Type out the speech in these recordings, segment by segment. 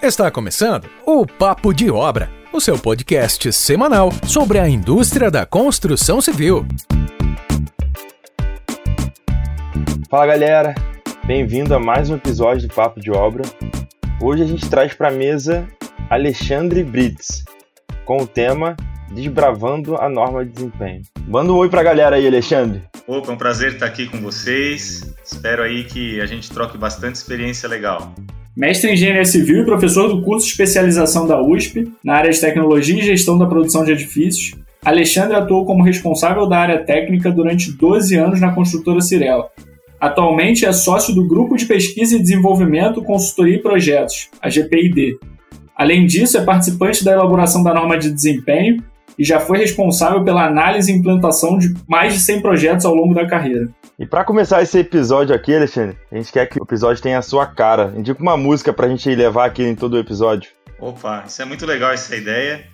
Está começando o Papo de Obra, o seu podcast semanal sobre a indústria da construção civil. Fala galera, bem-vindo a mais um episódio do Papo de Obra. Hoje a gente traz para a mesa Alexandre Brits com o tema Desbravando a Norma de Desempenho. Manda um oi para a galera aí, Alexandre. Opa, é um prazer estar aqui com vocês. Espero aí que a gente troque bastante experiência legal mestre em engenharia civil e professor do curso de especialização da USP na área de tecnologia e gestão da produção de edifícios. Alexandre atuou como responsável da área técnica durante 12 anos na construtora Cirela. Atualmente é sócio do Grupo de Pesquisa e Desenvolvimento, Consultoria e Projetos, a GPID. Além disso, é participante da elaboração da norma de desempenho e já foi responsável pela análise e implantação de mais de 100 projetos ao longo da carreira. E para começar esse episódio aqui, Alexandre, a gente quer que o episódio tenha a sua cara. Indica uma música pra gente levar aqui em todo o episódio. Opa, isso é muito legal essa ideia.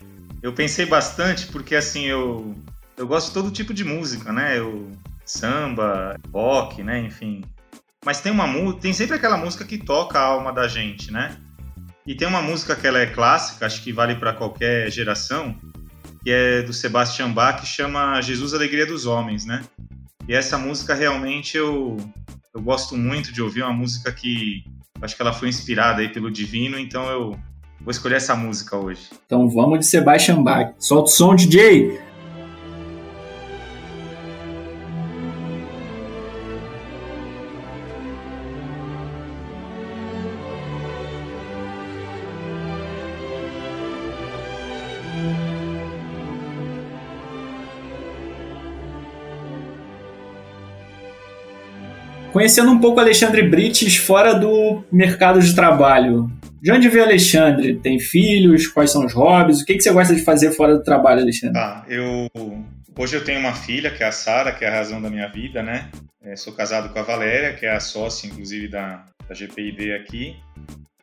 Eu pensei bastante porque assim, eu eu gosto de todo tipo de música, né? Eu samba, rock, né, enfim. Mas tem uma tem sempre aquela música que toca a alma da gente, né? E tem uma música que ela é clássica, acho que vale para qualquer geração, que é do Sebastian Bach, que chama Jesus Alegria dos Homens, né? E essa música realmente eu, eu gosto muito de ouvir, é uma música que acho que ela foi inspirada aí pelo divino, então eu vou escolher essa música hoje. Então vamos de Sebastian Bach. Solta o som, DJ! Conhecendo um pouco Alexandre Brites fora do mercado de trabalho. De onde veio Alexandre? Tem filhos? Quais são os hobbies? O que, que você gosta de fazer fora do trabalho, Alexandre? Tá, eu hoje eu tenho uma filha que é a Sara, que é a razão da minha vida, né? É, sou casado com a Valéria, que é a sócia, inclusive da, da GPID aqui.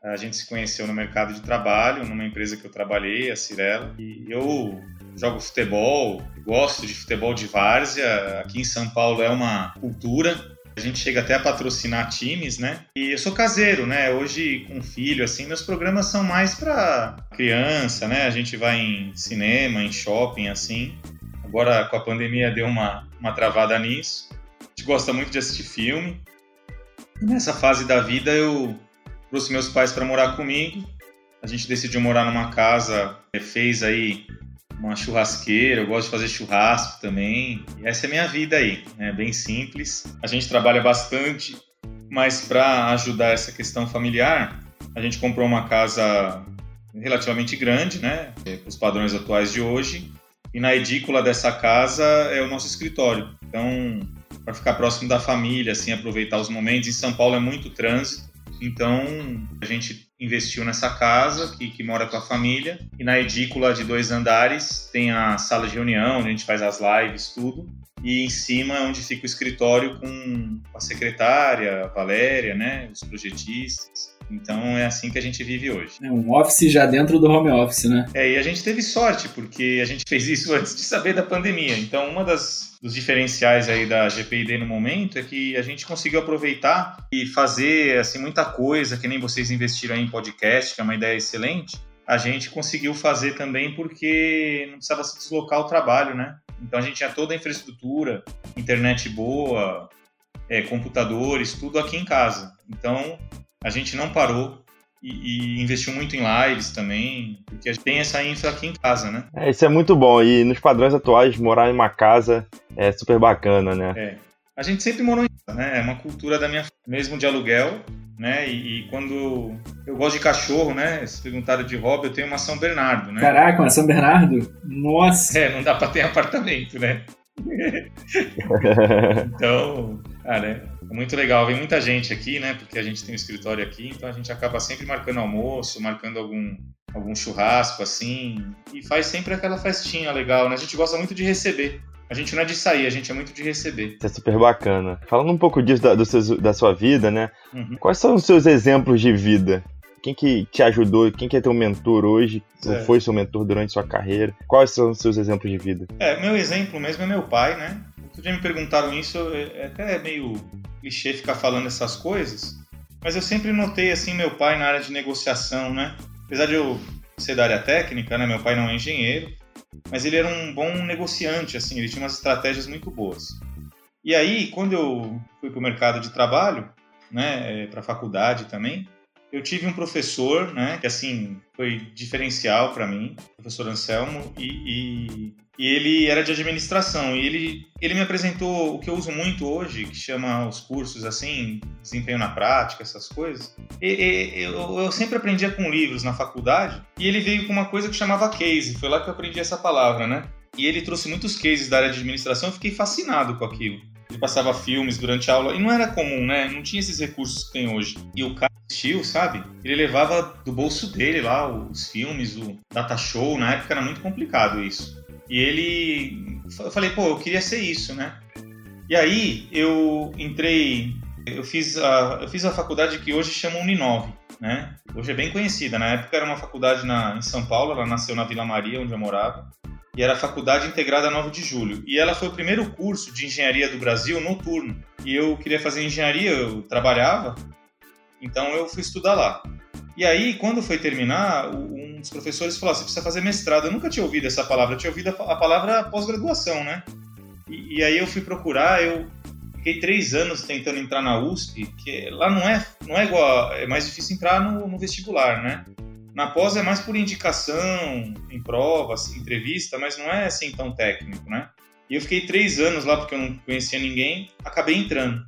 A gente se conheceu no mercado de trabalho, numa empresa que eu trabalhei, a Cirela. E eu jogo futebol, gosto de futebol de várzea. Aqui em São Paulo é uma cultura. A gente chega até a patrocinar times, né? E eu sou caseiro, né? Hoje, com filho, assim, meus programas são mais para criança, né? A gente vai em cinema, em shopping, assim. Agora, com a pandemia, deu uma, uma travada nisso. A gente gosta muito de assistir filme. E nessa fase da vida, eu trouxe meus pais para morar comigo. A gente decidiu morar numa casa, fez aí uma churrasqueira, eu gosto de fazer churrasco também. E essa é a minha vida aí, é bem simples. A gente trabalha bastante, mas para ajudar essa questão familiar, a gente comprou uma casa relativamente grande, né, para os padrões atuais de hoje. E na edícula dessa casa é o nosso escritório. Então, para ficar próximo da família, assim, aproveitar os momentos. Em São Paulo é muito trânsito, então a gente investiu nessa casa que, que mora com a família e na edícula de dois andares tem a sala de reunião onde a gente faz as lives tudo e em cima é onde fica o escritório com a secretária, a Valéria, né, os projetistas. Então é assim que a gente vive hoje. É um office já dentro do home office, né? É, e a gente teve sorte, porque a gente fez isso antes de saber da pandemia. Então, uma das dos diferenciais aí da GPID no momento é que a gente conseguiu aproveitar e fazer assim muita coisa, que nem vocês investiram em podcast, que é uma ideia excelente. A gente conseguiu fazer também porque não precisava se deslocar o trabalho, né? Então a gente tinha toda a infraestrutura, internet boa, é, computadores, tudo aqui em casa. Então a gente não parou e, e, investiu muito em lives também, porque a gente tem essa infra aqui em casa, né? É, isso é muito bom. E nos padrões atuais, morar em uma casa é super bacana, né? É. A gente sempre morou em casa, né? É uma cultura da minha mesmo de aluguel, né? E, e, quando eu gosto de cachorro, né? Se perguntaram de hobby, eu tenho uma São Bernardo, né? Caraca, uma São Bernardo? Nossa! É, não dá pra ter apartamento, né? então, cara, é muito legal. Vem muita gente aqui, né? Porque a gente tem um escritório aqui, então a gente acaba sempre marcando almoço, marcando algum, algum churrasco, assim. E faz sempre aquela festinha legal, né? A gente gosta muito de receber. A gente não é de sair, a gente é muito de receber. Isso é super bacana. Falando um pouco disso da, seu, da sua vida, né? Uhum. Quais são os seus exemplos de vida? Quem que te ajudou? Quem que é teu mentor hoje? Ou foi seu mentor durante sua carreira? Quais são os seus exemplos de vida? É, meu exemplo mesmo é meu pai, né? Outro me perguntaram isso, é até meio clichê ficar falando essas coisas, mas eu sempre notei assim meu pai na área de negociação, né? apesar de eu ser da área técnica, né, meu pai não é engenheiro, mas ele era um bom negociante, assim, ele tinha umas estratégias muito boas. E aí, quando eu fui para o mercado de trabalho, né, é, para a faculdade também, eu tive um professor, né, que assim foi diferencial para mim, o professor Anselmo, e, e, e, ele era de administração e ele ele me apresentou o que eu uso muito hoje, que chama os cursos assim, desempenho na prática, essas coisas. E, e, eu, eu sempre aprendia com livros na faculdade e ele veio com uma coisa que chamava case, foi lá que eu aprendi essa palavra, né? E ele trouxe muitos cases da área de administração, eu fiquei fascinado com aquilo. Ele passava filmes durante a aula e não era comum, né? Não tinha esses recursos que tem hoje. E o cara assistiu, sabe? Ele levava do bolso dele lá os filmes, o data show, na época era muito complicado isso. E ele eu falei, pô, eu queria ser isso, né? E aí eu entrei, eu fiz a, eu fiz a faculdade que hoje chama Uninove, né? Hoje é bem conhecida. Na época era uma faculdade na, em São Paulo, ela nasceu na Vila Maria, onde eu morava e era a Faculdade Integrada 9 de Julho. E ela foi o primeiro curso de engenharia do Brasil noturno. E eu queria fazer engenharia, eu trabalhava, então eu fui estudar lá. E aí, quando foi terminar, um dos professores falou: você precisa fazer mestrado. Eu nunca tinha ouvido essa palavra, eu tinha ouvido a palavra pós-graduação, né? E, e, aí eu fui procurar, eu fiquei três anos tentando entrar na USP, que lá não é, não é igual, é mais difícil entrar no, no vestibular, né? Na pós é mais por indicação, em provas, entrevista, mas não é assim tão técnico, né? E eu fiquei três anos lá porque eu não conhecia ninguém, acabei entrando.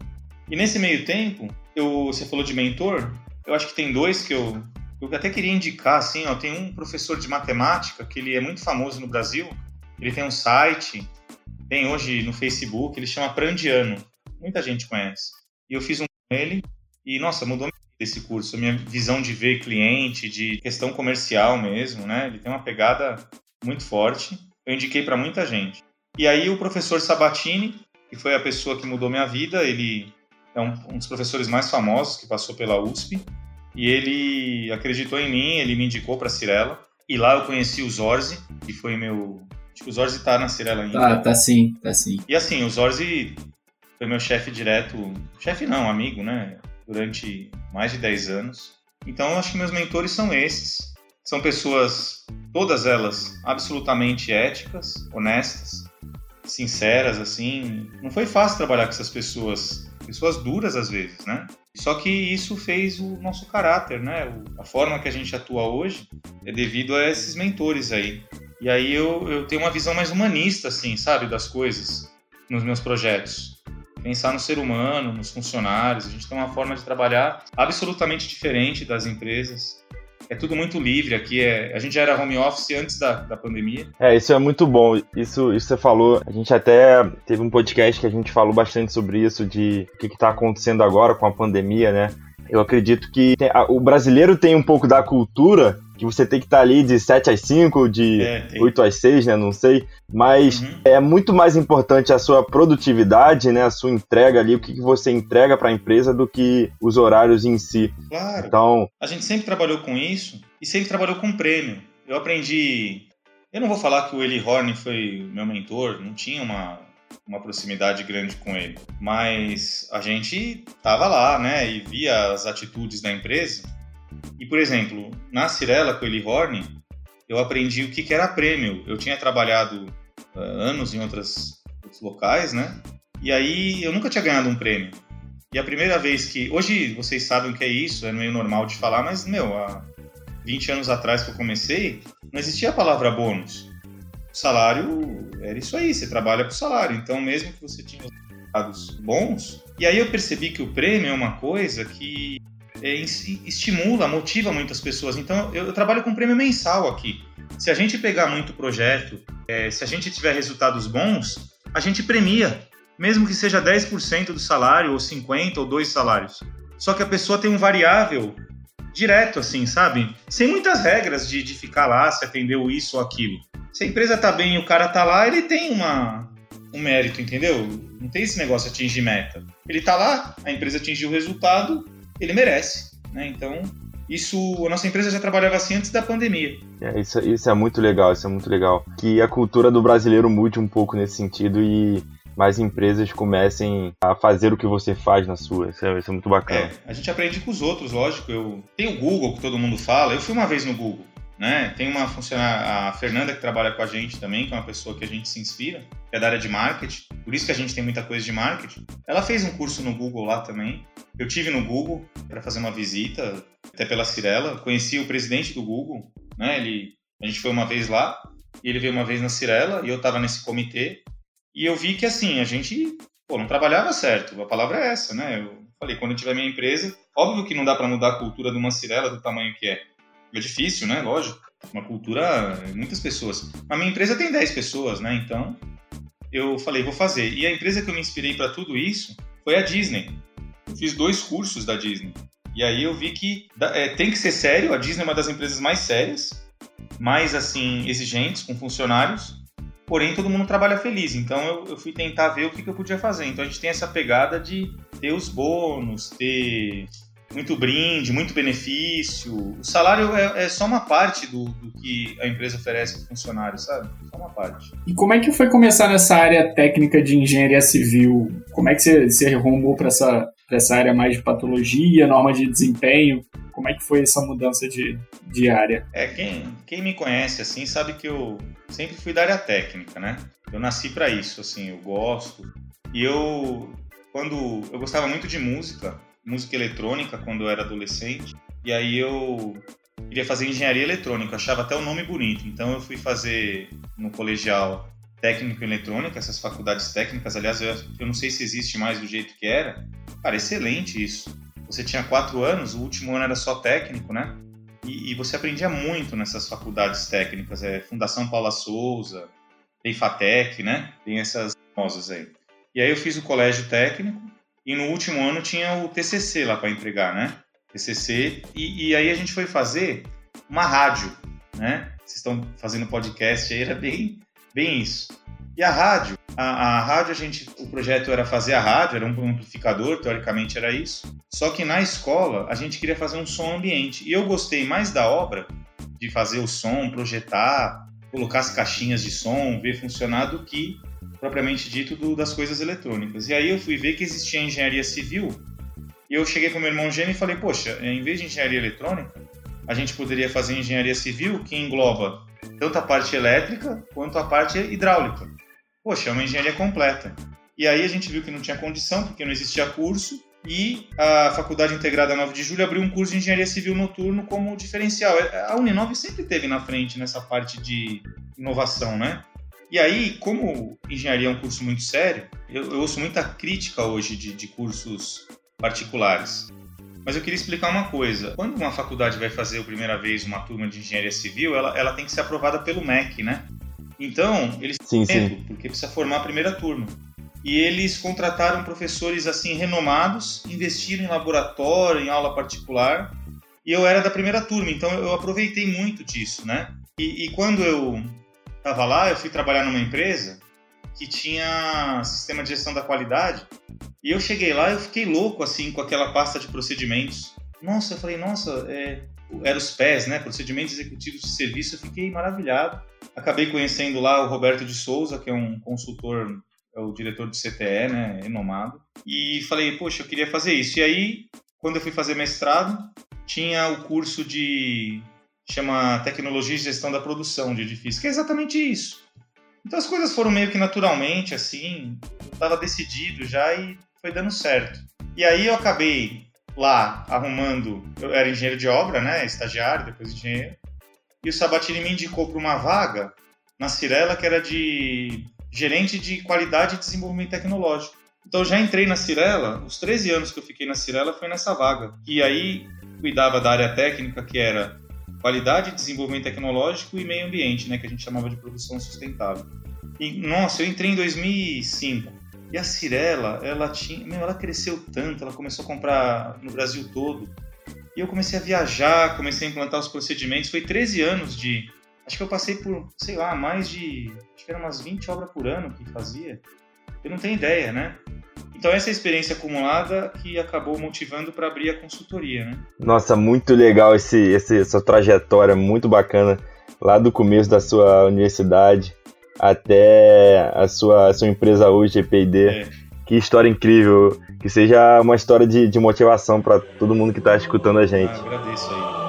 E nesse meio tempo, eu, você falou de mentor, eu acho que tem dois que eu, eu até queria indicar, assim, ó, tem um professor de matemática que ele é muito famoso no Brasil, ele tem um site, tem hoje no Facebook, ele chama Prandiano, muita gente conhece. E eu fiz um com ele e, nossa, mudou desse curso, a minha visão de ver cliente, de questão comercial mesmo, né? Ele tem uma pegada muito forte. Eu indiquei para muita gente. E aí o professor Sabatini, que foi a pessoa que mudou minha vida, ele é um, um dos professores mais famosos que passou pela USP, e ele acreditou em mim, ele me indicou para Cirela. E lá eu conheci o Zorzi, que foi meu. Acho que o Zorzi tá na Cirela ainda. Ah, tá sim, tá sim. E assim, o Zorzi foi meu chefe direto. Chefe não, amigo, né? durante mais de 10 anos. Então, eu acho que meus mentores são esses. São pessoas, todas elas, absolutamente éticas, honestas, sinceras, assim. Não foi fácil trabalhar com essas pessoas, pessoas duras às vezes, né? Só que isso fez o nosso caráter, né? A forma que a gente atua hoje é devido a esses mentores aí. E aí eu, eu tenho uma visão mais humanista, assim, sabe, das coisas nos meus projetos pensar no ser humano, nos funcionários. A gente tem uma forma de trabalhar absolutamente diferente das empresas. É tudo muito livre aqui. É, a gente já era home office antes da, da pandemia. É, isso é muito bom. Isso, isso você falou. A gente até teve um podcast que a gente falou bastante sobre isso, de o que está acontecendo agora com a pandemia, né? Eu acredito que tem, a, o brasileiro tem um pouco da cultura que você tem que estar tá ali de 7 às 5, de é, 8 às 6, né? Não sei. Mas uhum. é muito mais importante a sua produtividade, né? A sua entrega ali, o que, que você entrega para a empresa do que os horários em si. Claro. Então, a gente sempre trabalhou com isso e sempre trabalhou com prêmio. Eu aprendi. Eu não vou falar que o Eli Horn foi meu mentor, não tinha uma, uma proximidade grande com ele, mas a gente tava lá, né, e via as atitudes da empresa e, por exemplo, na Cirela com Eli Horn, eu aprendi o que, que era prêmio. Eu tinha trabalhado uh, anos em outras, outros locais, né? E aí eu nunca tinha ganhado um prêmio. E a primeira vez que. Hoje vocês sabem o que é isso, é meio normal de falar, mas, meu, há 20 anos atrás que eu comecei, não existia a palavra bônus. O salário era isso aí, você trabalha por salário. Então, mesmo que você tinha resultados bons. E aí eu percebi que o prêmio é uma coisa que é, estimula, motiva muitas pessoas. Então, eu, eu, trabalho com prêmio mensal aqui. Se a gente pegar muito projeto, é, se a gente tiver resultados bons, a gente premia, mesmo que seja 10% do salário, ou 50% ou dois salários. Só que a pessoa tem um variável direto, assim, sabe? Sem muitas regras de, de ficar lá, se atendeu isso ou aquilo. Se a empresa tá bem e o cara tá lá, ele tem uma, um mérito, entendeu? Não tem esse negócio de atingir meta. Ele tá lá, a empresa atingiu o resultado, ele merece. Né? Então, isso, a nossa empresa já trabalhava assim antes da pandemia. É, isso, isso é muito legal, isso é muito legal. Que a cultura do brasileiro mude um pouco nesse sentido e mais empresas comecem a fazer o que você faz na sua. Isso é, isso é muito bacana. É, a gente aprende com os outros, lógico. Eu tem o Google que todo mundo fala. Eu fui uma vez no Google, né? Tem uma funcionária, a Fernanda que trabalha com a gente também, que é uma pessoa que a gente se inspira, que é da área de marketing. Por isso que a gente tem muita coisa de marketing. Ela fez um curso no Google lá também. Eu tive no Google para fazer uma visita, até pela Cirela. Conheci o presidente do Google, né? Ele, a gente foi uma vez lá e ele veio uma vez na Cirela e eu estava nesse comitê e eu vi que assim, a gente pô, não trabalhava certo. A palavra é essa, né? Eu falei, quando eu tiver minha empresa, óbvio que não dá para mudar a cultura de uma Cirela do tamanho que é. É difícil, né? Lógico. Uma cultura, muitas pessoas. A minha empresa tem 10 pessoas, né? Então, eu falei, vou fazer. E a empresa que eu me inspirei para tudo isso foi a Disney. Eu fiz dois cursos da Disney. E aí eu vi que é, tem que ser sério. A Disney é uma das empresas mais sérias, mais assim exigentes com funcionários porém todo mundo trabalha feliz. Então eu, eu fui tentar ver o que, que, eu podia fazer. Então a gente tem essa pegada de ter os bônus, ter muito brinde, muito benefício. O salário é, é só uma parte do, do, que a empresa oferece para o funcionário, sabe? Só uma parte. E como é que foi começar nessa área técnica de engenharia civil? Como é que você, você arrumou para essa, essa área mais de patologia, norma de desempenho? Como é que foi essa mudança de, de área? É, quem, quem me conhece assim sabe que eu sempre fui da área técnica, né? Eu nasci para isso, assim, eu gosto. E eu, quando eu gostava muito de música, música eletrônica quando eu era adolescente, e aí eu queria fazer engenharia eletrônica, achava até o nome bonito. Então eu fui fazer no colegial técnico em eletrônica, essas faculdades técnicas, aliás, eu, eu não sei se existe mais do jeito que era. Cara, excelente isso você tinha quatro anos, o último ano era só técnico, né? E, e você aprendia muito nessas faculdades técnicas, é Fundação Paula Souza, tem FATEC, né? Tem essas famosas aí. E aí eu fiz o colégio técnico e no último ano tinha o TCC lá para entregar, né? TCC e, e aí a gente foi fazer uma rádio, né? Vocês estão fazendo podcast aí, era bem, bem isso. E a rádio, a, a, rádio a gente, o projeto era fazer a rádio, era um amplificador, teoricamente era isso. Só que na escola a gente queria fazer um som ambiente. E eu gostei mais da obra de fazer o som, projetar, colocar as caixinhas de som, ver funcionar do que propriamente dito do, das coisas eletrônicas. E aí eu fui ver que existia engenharia civil. E eu cheguei com meu irmão gêmeo e falei: "Poxa, em vez de engenharia eletrônica, a gente poderia fazer engenharia civil que engloba tanto a parte elétrica quanto a parte hidráulica poxa, é uma engenharia completa. E aí a gente viu que não tinha condição, porque não existia curso, e a Faculdade Integrada 9 de Julho abriu um curso de Engenharia Civil Noturno como diferencial. A Uninove sempre teve na frente nessa parte de inovação, né? E aí, como engenharia é um curso muito sério, eu, eu ouço muita crítica hoje de, de cursos particulares. Mas eu queria explicar uma coisa. Quando uma faculdade vai fazer a primeira vez uma turma de engenharia civil, ela, ela tem que ser aprovada pelo MEC, né? Então, eles sim, medo, sim. porque precisa formar a primeira turma. E eles contrataram professores assim renomados, investiram em laboratório, em aula particular. E eu era da primeira turma, então eu aproveitei muito disso, né? E, e quando eu estava lá, eu fui trabalhar numa empresa que tinha sistema de gestão da qualidade. E eu cheguei lá, eu fiquei louco assim com aquela pasta de procedimentos. Nossa, eu falei, nossa, é, era os pés, né? Procedimentos executivos de serviço. Eu fiquei maravilhado. Acabei conhecendo lá o Roberto de Souza, que é um consultor, é o diretor do CTE, né, renomado. E falei, poxa, eu queria fazer isso. E aí, quando eu fui fazer mestrado, tinha o curso de chama Tecnologia e Gestão da Produção de Edifícios, que é exatamente isso. Então as coisas foram meio que naturalmente, assim, estava decidido já e foi dando certo. E aí eu acabei lá arrumando, eu era engenheiro de obra, né, estagiário, depois engenheiro, e o Sabatini me indicou para uma vaga na Cirela que era de gerente de qualidade e desenvolvimento tecnológico. Então eu já entrei na Cirela, os 13 anos que eu fiquei na Cirela foi nessa vaga. E aí cuidava da área técnica que era qualidade, desenvolvimento tecnológico e meio ambiente, né, que a gente chamava de produção sustentável. E nossa, eu entrei em 2005. E a Cirela, ela tinha, meu, ela cresceu tanto, ela começou a comprar no Brasil todo. E eu comecei a viajar, comecei a implantar os procedimentos. Foi 13 anos de. Acho que eu passei por, sei lá, mais de. Acho que eram umas 20 obras por ano que fazia. Eu não tenho ideia, né? Então, essa é experiência acumulada que acabou motivando para abrir a consultoria, né? Nossa, muito legal esse, esse, essa trajetória, muito bacana, lá do começo da sua universidade. até a sua, a sua empresa hoje, GPD. É. Que história incrível. Que seja uma história de, de motivação para todo mundo que está escutando a gente. Ah, agradeço aí.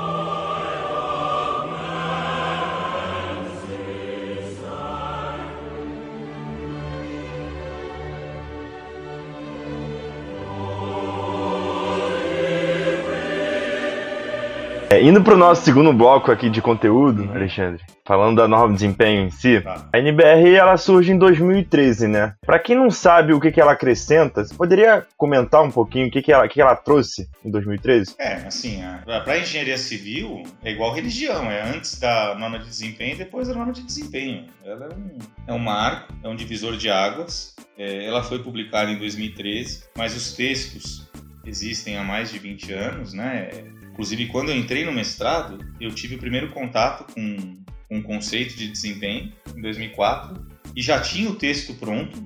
É, indo para o nosso segundo bloco aqui de conteúdo, Alexandre, falando da norma de desempenho em si, tá. a NBR ela surge em 2013, né? Para quem não sabe o que, que ela acrescenta, você poderia comentar um pouquinho o que, que, ela, que ela trouxe em 2013? É, assim, para engenharia civil é igual religião, é antes da norma de desempenho e depois da norma de desempenho. Ela é um, é um marco, é um divisor de águas. É, ela foi publicada em 2013, mas os textos existem há mais de 20 anos, né? Inclusive, quando eu entrei no mestrado, eu tive o primeiro contato com, com o conceito de desempenho, em 2004, e já tinha o texto pronto,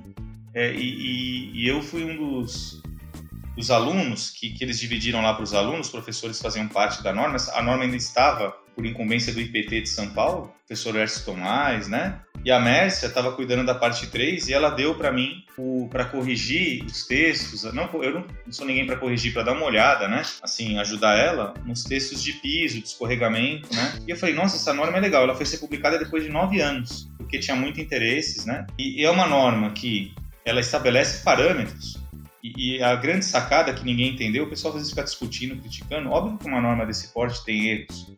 é, e, e, e, eu fui um dos, dos alunos que, que eles dividiram lá para os alunos, os professores faziam parte da norma, a norma ainda estava por incumbência do IPT de São Paulo, professor Ercio Tomás, né? E a Mércia estava cuidando da parte 3 e ela deu para mim para corrigir os textos. Não, eu não sou ninguém para corrigir, para dar uma olhada, né? Assim, ajudar ela nos textos de piso, de escorregamento, né? E eu falei, nossa, essa norma é legal. Ela foi ser publicada depois de nove anos, porque tinha muito interesses, né? E, e é uma norma que ela estabelece parâmetros e, e, a grande sacada que ninguém entendeu, o pessoal às vezes fica discutindo, criticando. Óbvio que uma norma desse porte tem erros,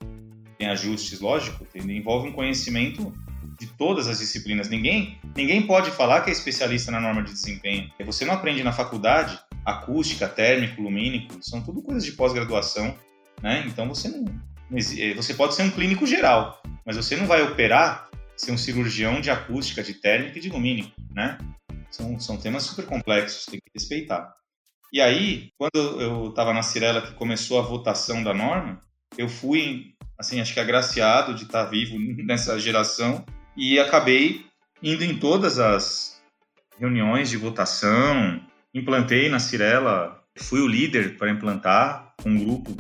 tem ajustes, lógico, tem, envolve um conhecimento de todas as disciplinas. Ninguém, ninguém pode falar que é especialista na norma de desempenho. Você não aprende na faculdade acústica, térmico, lumínico, são tudo coisas de pós-graduação, né? Então você não, eh, você pode ser um clínico geral, mas você não vai operar ser um cirurgião de acústica, de térmica e de lumínico, né? São, são temas super complexos, tem que respeitar. E aí, quando eu estava na Cirela que começou a votação da norma, eu fui assim, acho que agraciado de estar vivo nessa geração e acabei indo em todas as reuniões de votação, implantei na Cirela, fui o líder para implantar um grupo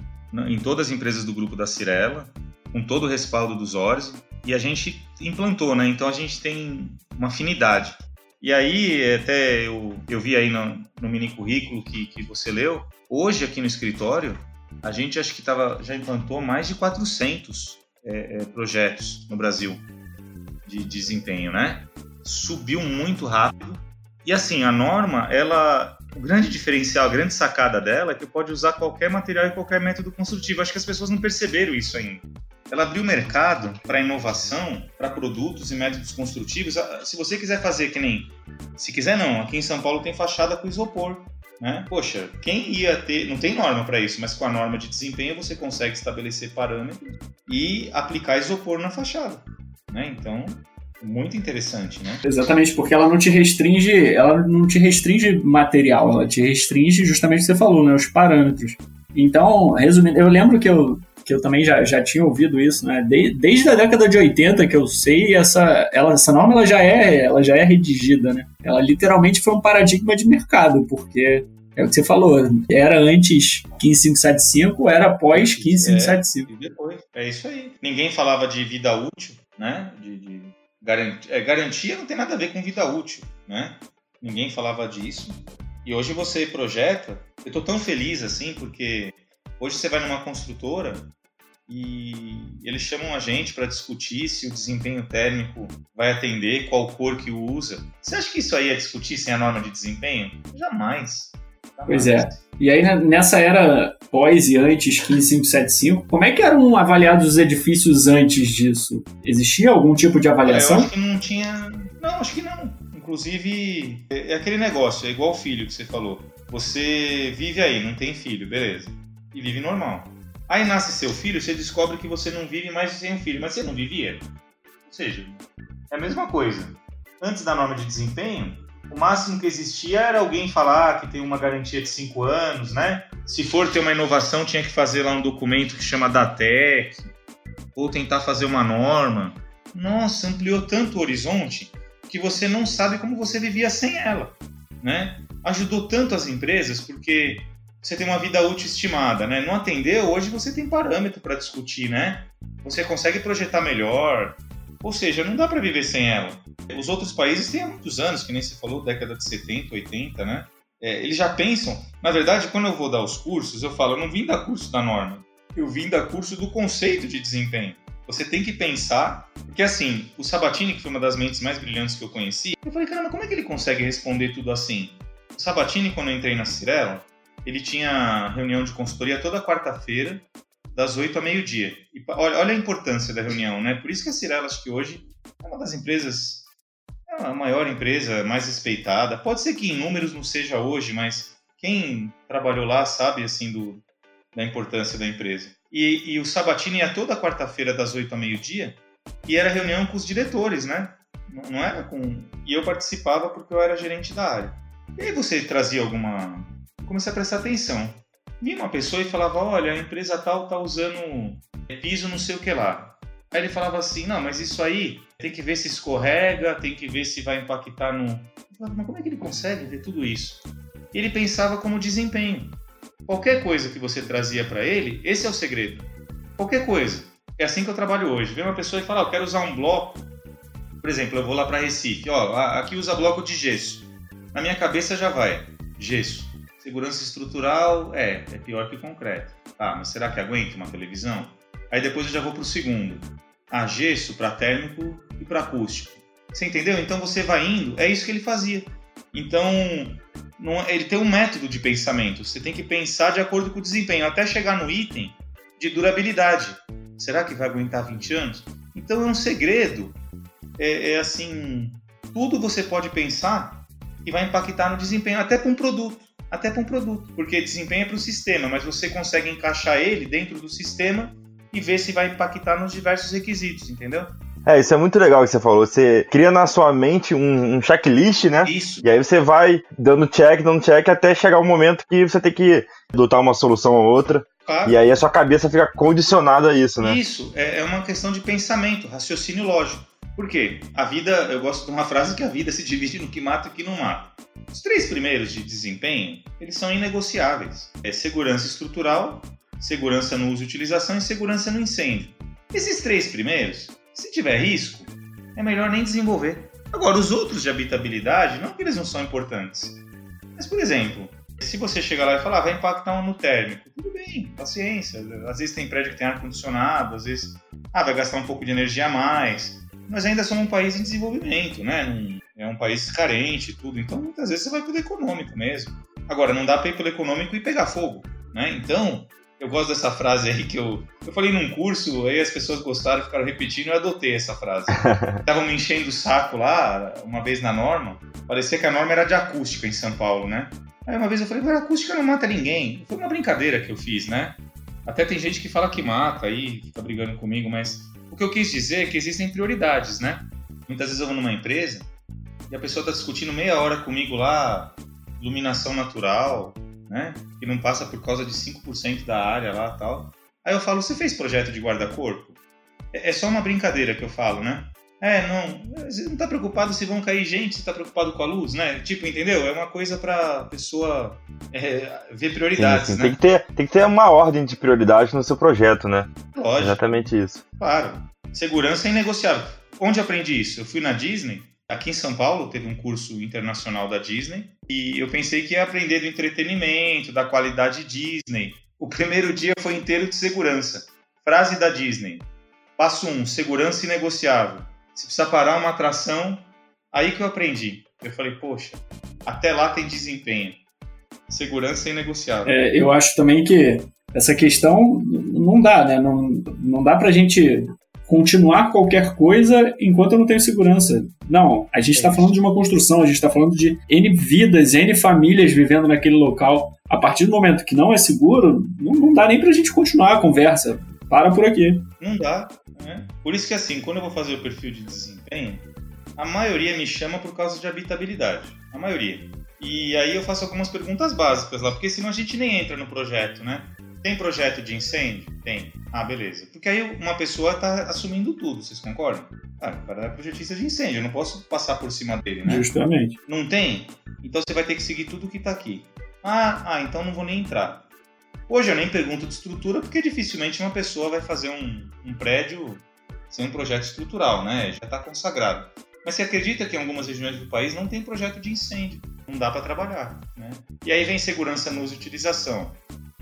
em todas as empresas do grupo da Cirela, com todo o respaldo dos Orsi, e a gente implantou, né? Então a gente tem uma afinidade. E aí, até eu, eu vi aí no, no mini currículo que, que você leu, hoje aqui no escritório, a gente acho que tava, já implantou mais de 400 é, é, projetos no Brasil de desempenho, né? Subiu muito rápido. E assim, a norma, ela, o grande diferencial, a grande sacada dela é que pode usar qualquer material e qualquer método construtivo. Acho que as pessoas não perceberam isso ainda. Ela abriu mercado para inovação, para produtos e métodos construtivos. Ah, se você quiser fazer que nem, se quiser não, aqui em São Paulo tem fachada com isopor. Né? Poxa, quem ia ter. Não tem norma para isso, mas com a norma de desempenho você consegue estabelecer parâmetros e aplicar isopor na fachada. Né? Então, muito interessante, né? Exatamente, porque ela não te restringe, ela não te restringe material, ela te restringe justamente o que você falou, né? Os parâmetros. Então, resumindo, eu lembro que eu, que eu também já, já tinha ouvido isso, né? De, desde a década de 80 que eu sei, essa, ela, essa norma ela já, é, ela já é redigida, né? Ela literalmente foi um paradigma de mercado, porque é o que você falou, era antes 15575, era após 15575. É, depois, é isso aí. Ninguém falava de vida útil, né? De, de garantia, é, garantia não tem nada a ver com vida útil, né? Ninguém falava disso. E hoje você projeta, eu tô tão feliz assim, porque hoje você vai numa construtora e eles chamam a gente para discutir se o desempenho térmico vai atender, qual cor que usa. Você acha que isso aí é discutir sem a norma de desempenho? Jamais. Pois é. E aí, nessa era pós e antes 15575, como é que eram avaliados os edifícios antes disso? Existia algum tipo de avaliação? Eu acho que não tinha. Não, acho que não. Inclusive, é, é aquele negócio, é igual o filho que você falou. Você vive aí, não tem filho, beleza. E vive normal. Aí nasce seu filho, você descobre que você não vive mais sem um filho, mas você não vivia. Ou seja, é a mesma coisa. Antes da norma de desempenho, o máximo que existia era alguém falar que tem uma garantia de 5 anos, né? Se for ter uma inovação, tinha que fazer lá um documento que chama DATEC, ou tentar fazer uma norma. Nossa, ampliou tanto o horizonte que você não sabe como você vivia sem ela, né? Ajudou tanto as empresas porque você tem uma vida útil estimada, né? Não atendeu, hoje você tem parâmetro para discutir, né? Você consegue projetar melhor, Ou seja, não dá para viver sem ela. Os outros países têm há muitos anos, que nem se falou, década de 70, 80, né? É, eles já pensam. Na verdade, quando eu vou dar os cursos, eu falo, eu não vim dar curso da norma, eu vim dar curso do conceito de desempenho. Você tem que pensar, porque assim, o Sabatini, que foi uma das mentes mais brilhantes que eu conheci, eu falei, caramba, como é que ele consegue responder tudo assim? O Sabatini, quando eu entrei na Cirela, ele tinha reunião de consultoria toda quarta-feira, das 8 a meio-dia. E olha, olha, a importância da reunião, né? Por isso que a Cirela, acho que hoje, é uma das empresas, é a maior empresa, mais respeitada. Pode ser que em números não seja hoje, mas quem trabalhou lá sabe, assim, do, da importância da empresa. E, e o Sabatini ia toda quarta-feira, das 8 a meio-dia, e era reunião com os diretores, né? Não, não era com. E eu participava porque eu era gerente da área. E aí você trazia alguma. Comecei a prestar atenção. Vinha uma pessoa e falava: Olha, a empresa tal tá usando piso não sei o que lá. Aí ele falava assim: Não, mas isso aí tem que ver se escorrega, tem que ver se vai impactar no. Eu falava, mas como é que ele consegue ver tudo isso? E ele pensava como desempenho. Qualquer coisa que você trazia para ele, esse é o segredo. Qualquer coisa. É assim que eu trabalho hoje. Vem uma pessoa e fala: Eu quero usar um bloco. Por exemplo, eu vou lá para Recife. Ó, aqui usa bloco de gesso. Na minha cabeça já vai: gesso. Segurança estrutural é, é pior que concreto. Ah, mas será que aguenta uma televisão? Aí depois eu já vou para o segundo. Ah, gesso para térmico e para acústico. Você entendeu? Então você vai indo. É isso que ele fazia. Então não, ele tem um método de pensamento. Você tem que pensar de acordo com o desempenho, até chegar no item de durabilidade. Será que vai aguentar 20 anos? Então é um segredo. É, é assim, tudo você pode pensar e vai impactar no desempenho, até para um produto. Até para um produto, porque desempenho é para o sistema, mas você consegue encaixar ele dentro do sistema e ver se vai impactar nos diversos requisitos, entendeu? É, isso é muito legal que você falou. Você cria na sua mente um, um, checklist, né? Isso. E aí você vai dando check, dando check, até chegar o momento que você tem que adotar uma solução ou outra. Claro. E aí a sua cabeça fica condicionada a isso, né? Isso, é, é uma questão de pensamento, raciocínio lógico. Por quê? A vida, eu gosto de uma frase que a vida se divide no que mata e o que não mata. Os três primeiros de desempenho, eles são inegociáveis. É segurança estrutural, segurança no uso e utilização e segurança no incêndio. Esses três primeiros, se tiver risco, é melhor nem desenvolver. Agora, os outros de habitabilidade, não que eles não são importantes. Mas, por exemplo, se você chegar lá e falar, ah, vai impactar no térmico, tudo bem, paciência. Às vezes tem prédio que tem ar-condicionado, às vezes ah, vai gastar um pouco de energia a mais. Mas ainda somos um país em desenvolvimento, né? É um país carente e tudo. Então, muitas vezes você vai pelo econômico mesmo. Agora, não dá para ir pelo econômico e pegar fogo, né? Então, eu gosto dessa frase aí que eu, eu falei num curso, aí as pessoas gostaram, ficaram repetindo, eu adotei essa frase. Estavam me enchendo o saco lá, uma vez na norma, parecia que a norma era de acústica em São Paulo, né? Aí uma vez eu falei, mas acústica não mata ninguém. Foi uma brincadeira que eu fiz, né? Até tem gente que fala que mata aí, fica brigando comigo, mas o que eu quis dizer é que existem prioridades, né? Muitas vezes eu vou numa empresa e a pessoa está discutindo meia hora comigo lá, iluminação natural, né? Que não passa por causa de 5% da área lá tal. Aí eu falo, você fez projeto de guarda-corpo? É, é só uma brincadeira que eu falo, né? É, não. Você não tá preocupado se vão cair gente, você tá preocupado com a luz, né? Tipo, entendeu? É uma coisa pra pessoa é, ver prioridades, sim, sim. né? Tem que, ter, tem que ter uma ordem de prioridade no seu projeto, né? Lógico. Exatamente isso. Claro. Segurança é inegociável. Onde aprendi isso? Eu fui na Disney Aqui em São Paulo teve um curso internacional da Disney e eu pensei que ia aprender do entretenimento, da qualidade Disney. O primeiro dia foi inteiro de segurança. Frase da Disney. Passo 1, um, segurança inegociável. Se precisa parar uma atração, aí que eu aprendi. Eu falei, poxa, até lá tem desempenho. Segurança inegociável. É, eu acho também que essa questão não dá, né? Não, não dá pra gente continuar qualquer coisa enquanto eu não tenho segurança. Não, a gente está é falando de uma construção, a gente está falando de N vidas, N famílias vivendo naquele local. A partir do momento que não é seguro, não, não dá nem para a gente continuar a conversa. Para por aqui. Não dá. Né? Por isso que assim, quando eu vou fazer o perfil de desempenho, a maioria me chama por causa de habitabilidade. A maioria. E aí eu faço algumas perguntas básicas lá, porque senão a gente nem entra no projeto, né? Tem projeto de incêndio? Tem. Ah, beleza. Porque aí uma pessoa está assumindo tudo, vocês concordam? Ah, o cara é projetista de incêndio, eu não posso passar por cima dele, né? Justamente. Não tem? Então você vai ter que seguir tudo que está aqui. Ah, ah, então não vou nem entrar. Hoje eu nem pergunto de estrutura, porque dificilmente uma pessoa vai fazer um, um prédio ser um projeto estrutural, né? Já está consagrado. Mas você acredita que em algumas regiões do país não tem projeto de incêndio, não dá para trabalhar, né? E aí vem segurança no uso e utilização.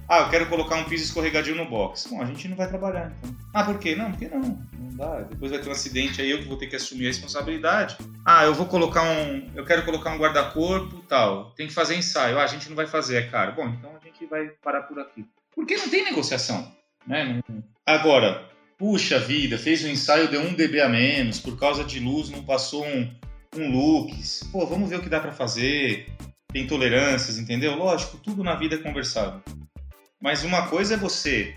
Ah, eu quero colocar um piso escorregadio no box. Bom, a gente não vai trabalhar, então. Ah, por quê? Não, porque não. Não dá. Depois vai ter um acidente aí, eu que vou ter que assumir a responsabilidade. Ah, eu vou colocar um. Eu quero colocar um guarda-corpo tal. Tem que fazer ensaio. Ah, a gente não vai fazer, é caro. Bom, então a gente vai parar por aqui. Porque não tem negociação. Né? Agora, puxa vida, fez um ensaio, deu um dB a menos, por causa de luz não passou um, um lux. Pô, vamos ver o que dá para fazer. Tem tolerâncias, entendeu? Lógico, tudo na vida é conversado. Mas uma coisa é você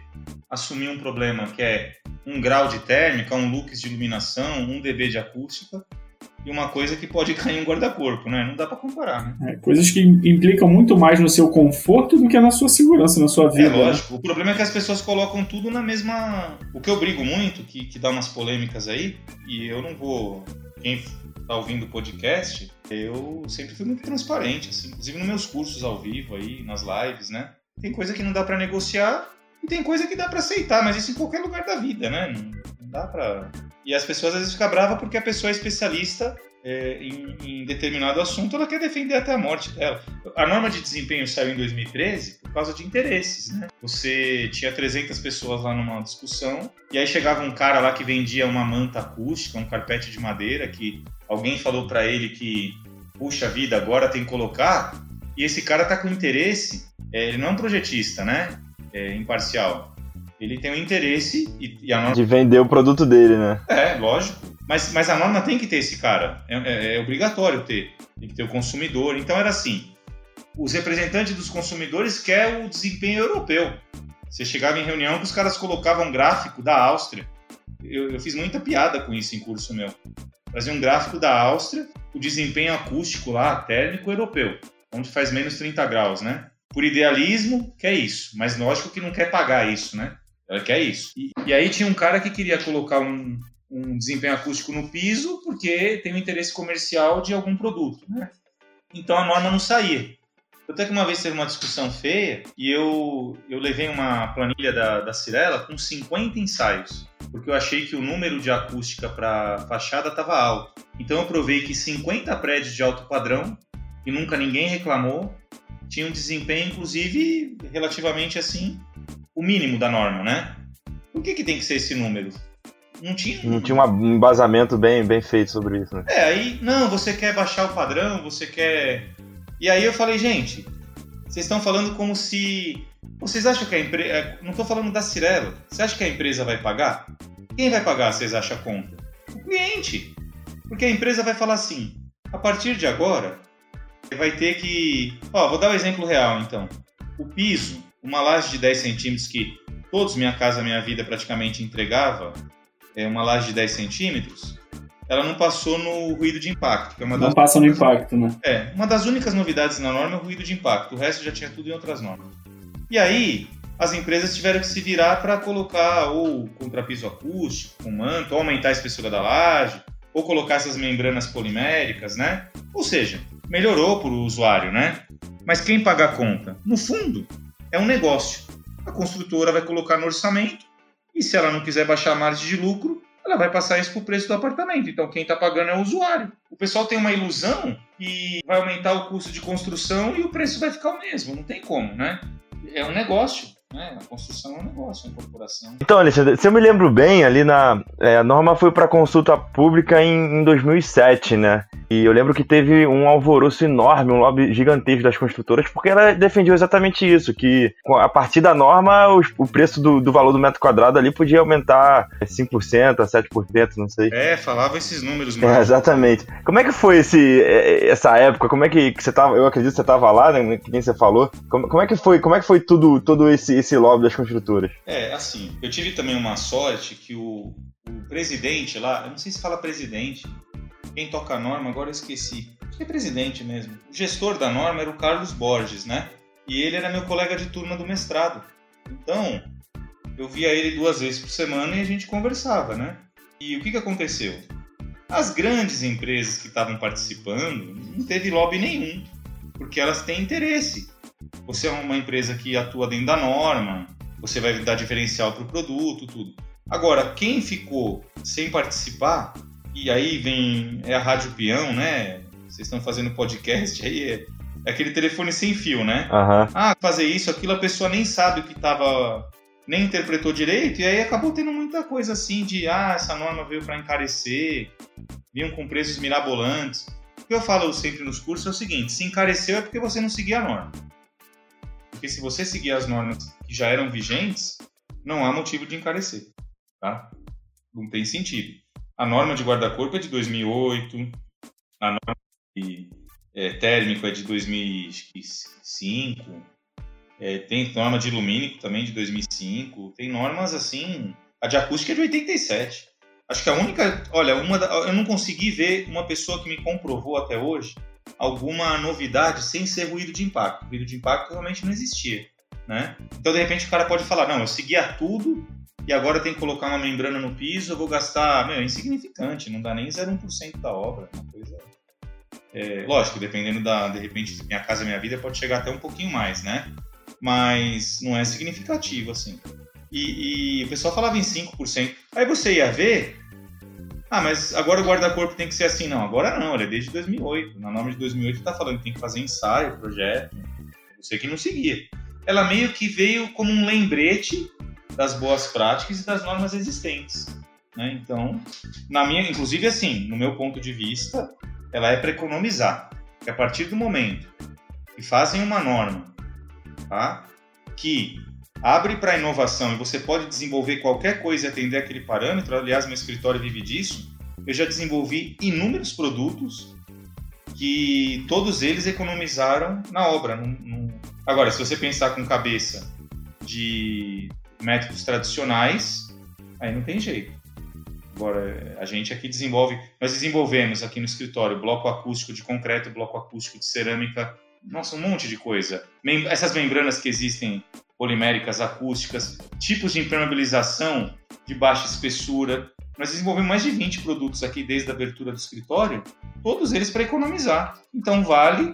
assumir um problema que é um grau de térmica, um lux de iluminação, um dB de acústica, e uma coisa que pode cair um guarda-corpo, né? Não dá para comparar, né? É, coisas que implicam muito mais no seu conforto do que na sua segurança, na sua vida. É né? lógico. Né? O problema é que as pessoas colocam tudo na mesma. O que eu brigo muito, que, que dá umas polêmicas aí, e eu não vou. Quem tá ouvindo o podcast, eu sempre fui muito transparente, assim, inclusive nos meus cursos ao vivo aí, nas lives, né? Tem coisa que não dá para negociar e tem coisa que dá para aceitar, mas isso em qualquer lugar da vida, né? Não, não dá para. E as pessoas às vezes ficam bravas porque a pessoa é especialista é, em, em, determinado assunto, ela quer defender até a morte dela. A norma de desempenho saiu em 2013 por causa de interesses, né? Você tinha 300 pessoas lá numa discussão e aí chegava um cara lá que vendia uma manta acústica, um carpete de madeira que alguém falou para ele que puxa vida, agora tem que colocar e esse cara tá com interesse é, ele não é um projetista, né? É, imparcial. Ele tem um interesse e, e, a norma... De vender o produto dele, né? É, lógico. Mas, mas a norma tem que ter esse cara. É, é, é obrigatório ter. Tem que ter o consumidor. Então era assim. Os representantes dos consumidores querem o desempenho europeu. Você chegava em reunião que os caras colocavam um gráfico da Áustria. Eu, eu fiz muita piada com isso em curso meu. Fazia um gráfico da Áustria, o desempenho acústico lá, térmico europeu, onde faz menos 30 graus, né? por idealismo, quer isso. Mas lógico que não quer pagar isso, né? Ela quer isso. E, e aí tinha um cara que queria colocar um, um desempenho acústico no piso porque tem um interesse comercial de algum produto, né? Então a norma não saía. Até que uma vez teve uma discussão feia e eu, eu levei uma planilha da, da Cirela com 50 ensaios, porque eu achei que o número de acústica para fachada estava alto. Então eu provei que 50 prédios de alto padrão, e nunca ninguém reclamou, tinha um desempenho, inclusive, relativamente assim, o mínimo da norma, né? Por que, que tem que ser esse número? Não tinha. Não tinha um embasamento bem, bem feito sobre isso, né? É, aí, não, você quer baixar o padrão, você quer. E aí eu falei, gente, vocês estão falando como se. Vocês acham que a empresa. É, não estou falando da Cirela. Você acha que a empresa vai pagar? Quem vai pagar, vocês acham a conta? O cliente. Porque a empresa vai falar assim: a partir de agora, vai ter que. Ó, vou dar um exemplo real então. O piso, uma laje de 10 centímetros que todos Minha Casa Minha Vida praticamente entregava, é uma laje de 10 centímetros, ela não passou no ruído de impacto. Que é uma não passa no impacto, né? É, uma das únicas novidades na norma é o ruído de impacto, o resto já tinha tudo em outras normas. E aí, as empresas tiveram que se virar para colocar ou contrapiso acústico, com manto, ou aumentar a espessura da laje, ou colocar essas membranas poliméricas, né? Ou seja, melhorou para o usuário, né? Mas quem paga a conta? No fundo, é um negócio. A construtora vai colocar no orçamento e se ela não quiser baixar a margem de lucro, ela vai passar isso para o preço do apartamento. Então quem está pagando é o usuário. O pessoal tem uma ilusão que vai aumentar o custo de construção e o preço vai ficar o mesmo. Não tem como, né? É um negócio. Né? A construção é um negócio, a incorporação. Então, Alexandre, se eu me lembro bem, ali na. É, a norma foi para consulta pública em, em 2007, né? E eu lembro que teve um alvoroço enorme, um lobby gigantesco das construtoras, porque ela defendia exatamente isso, que a partir da norma o, o preço do, do, valor do metro quadrado ali podia aumentar 5%, 7%, não sei. É, falava esses números mesmo. É, exatamente. Como é que foi esse, é, essa época? Como é que, que você tava, eu acredito que você estava lá, né, que nem você falou. Como, como, é que foi, como é que foi tudo, todo esse, esse lobby das construtoras? É, assim, eu tive também uma sorte que o, o presidente lá, eu não sei se fala presidente, quem toca a norma, agora eu esqueci. Acho que é presidente mesmo. O gestor da norma era o Carlos Borges, né? E ele era meu colega de turma do mestrado. Então, eu via ele duas vezes por semana e a gente conversava, né? E o que, que aconteceu? As grandes empresas que estavam participando não teve lobby nenhum, porque elas têm interesse. Você é uma empresa que atua dentro da norma, você vai dar diferencial para o produto, tudo. Agora, quem ficou sem participar, e aí vem é a Rádio Peão, né? Vocês estão fazendo podcast, aí é, é aquele telefone sem fio, né? Uhum. Ah, fazer isso, aquilo, a pessoa nem sabe o que estava nem interpretou direito, e aí acabou tendo muita coisa assim de, ah, essa norma veio para encarecer, vinham com preços mirabolantes. O que eu falo sempre nos cursos é o seguinte, se encareceu é porque você não seguia a norma. Porque se você seguir as normas que já eram vigentes, não há motivo de encarecer, tá? Não tem sentido. A norma de guarda-corpo é de 2008, a norma de é, térmico é de 2005, é, tem norma de lumínico também de 2005. Tem normas assim. A de acústica é de 87. Acho que a única. Olha, uma da, eu não consegui ver uma pessoa que me comprovou até hoje alguma novidade sem ser ruído de impacto. Ruído de impacto realmente não existia. Né? Então, de repente, o cara pode falar: não, eu seguia tudo e agora tem que colocar uma membrana no piso, eu vou gastar. Meu, é insignificante, não dá nem 0,1% da obra. Uma coisa. É, lógico, dependendo da. De repente, minha casa, minha vida, pode chegar até um pouquinho mais, né? mas não é significativo, assim. E, e o pessoal falava em 5%. Aí você ia ver, ah, mas agora o guarda-corpo tem que ser assim. Não, agora não, é desde 2008. Na norma de 2008 está falando que tem que fazer ensaio, projeto. Você que não seguia. Ela meio que veio como um lembrete das boas práticas e das normas existentes. Né? Então, na minha, inclusive assim, no meu ponto de vista, ela é para economizar. Que a partir do momento que fazem uma norma tá? que abre para inovação e você pode desenvolver qualquer coisa e atender aquele parâmetro. Aliás, meu escritório vive disso. Eu já desenvolvi inúmeros produtos que todos eles economizaram na obra. Agora, se você pensar com cabeça de métodos tradicionais, aí não tem jeito. Agora, a gente aqui desenvolve, nós desenvolvemos aqui no escritório bloco acústico de concreto, bloco acústico de cerâmica, nossa, um monte de coisa. Essas membranas que existem, poliméricas, acústicas, tipos de impermeabilização de baixa espessura. Nós desenvolvemos mais de 20 produtos aqui desde a abertura do escritório, todos eles para economizar. Então vale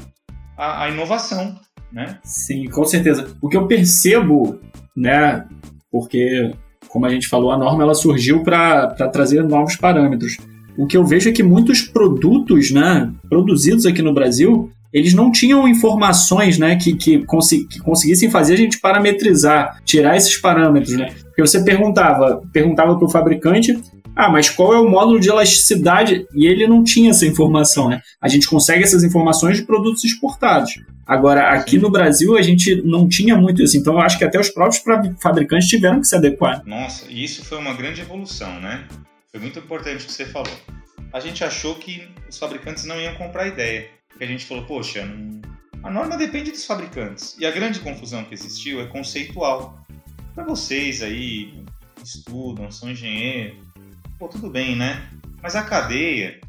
a, a inovação, né? Sim, com certeza. O que eu percebo, né, porque como a gente falou, a norma ela surgiu para trazer novos parâmetros. O que eu vejo é que muitos produtos, né, produzidos aqui no Brasil, eles não tinham informações né, que, que, que, conseguissem fazer a gente parametrizar, tirar esses parâmetros. Né? Porque você perguntava perguntava para o fabricante, ah, mas qual é o módulo de elasticidade? E ele não tinha essa informação. Né? A gente consegue essas informações de produtos exportados. Agora, aqui no Brasil, a gente não tinha muito isso. Então, eu acho que até os próprios fabricantes tiveram que se adequar. Nossa, e isso foi uma grande evolução, né? Foi muito importante o que você falou. A gente achou que os fabricantes não iam comprar ideia que a gente falou, poxa, não... a norma depende dos fabricantes. E a grande confusão que existiu é conceitual. Para vocês aí, estudam, são engenheiros, pô, tudo bem, né? Mas a cadeia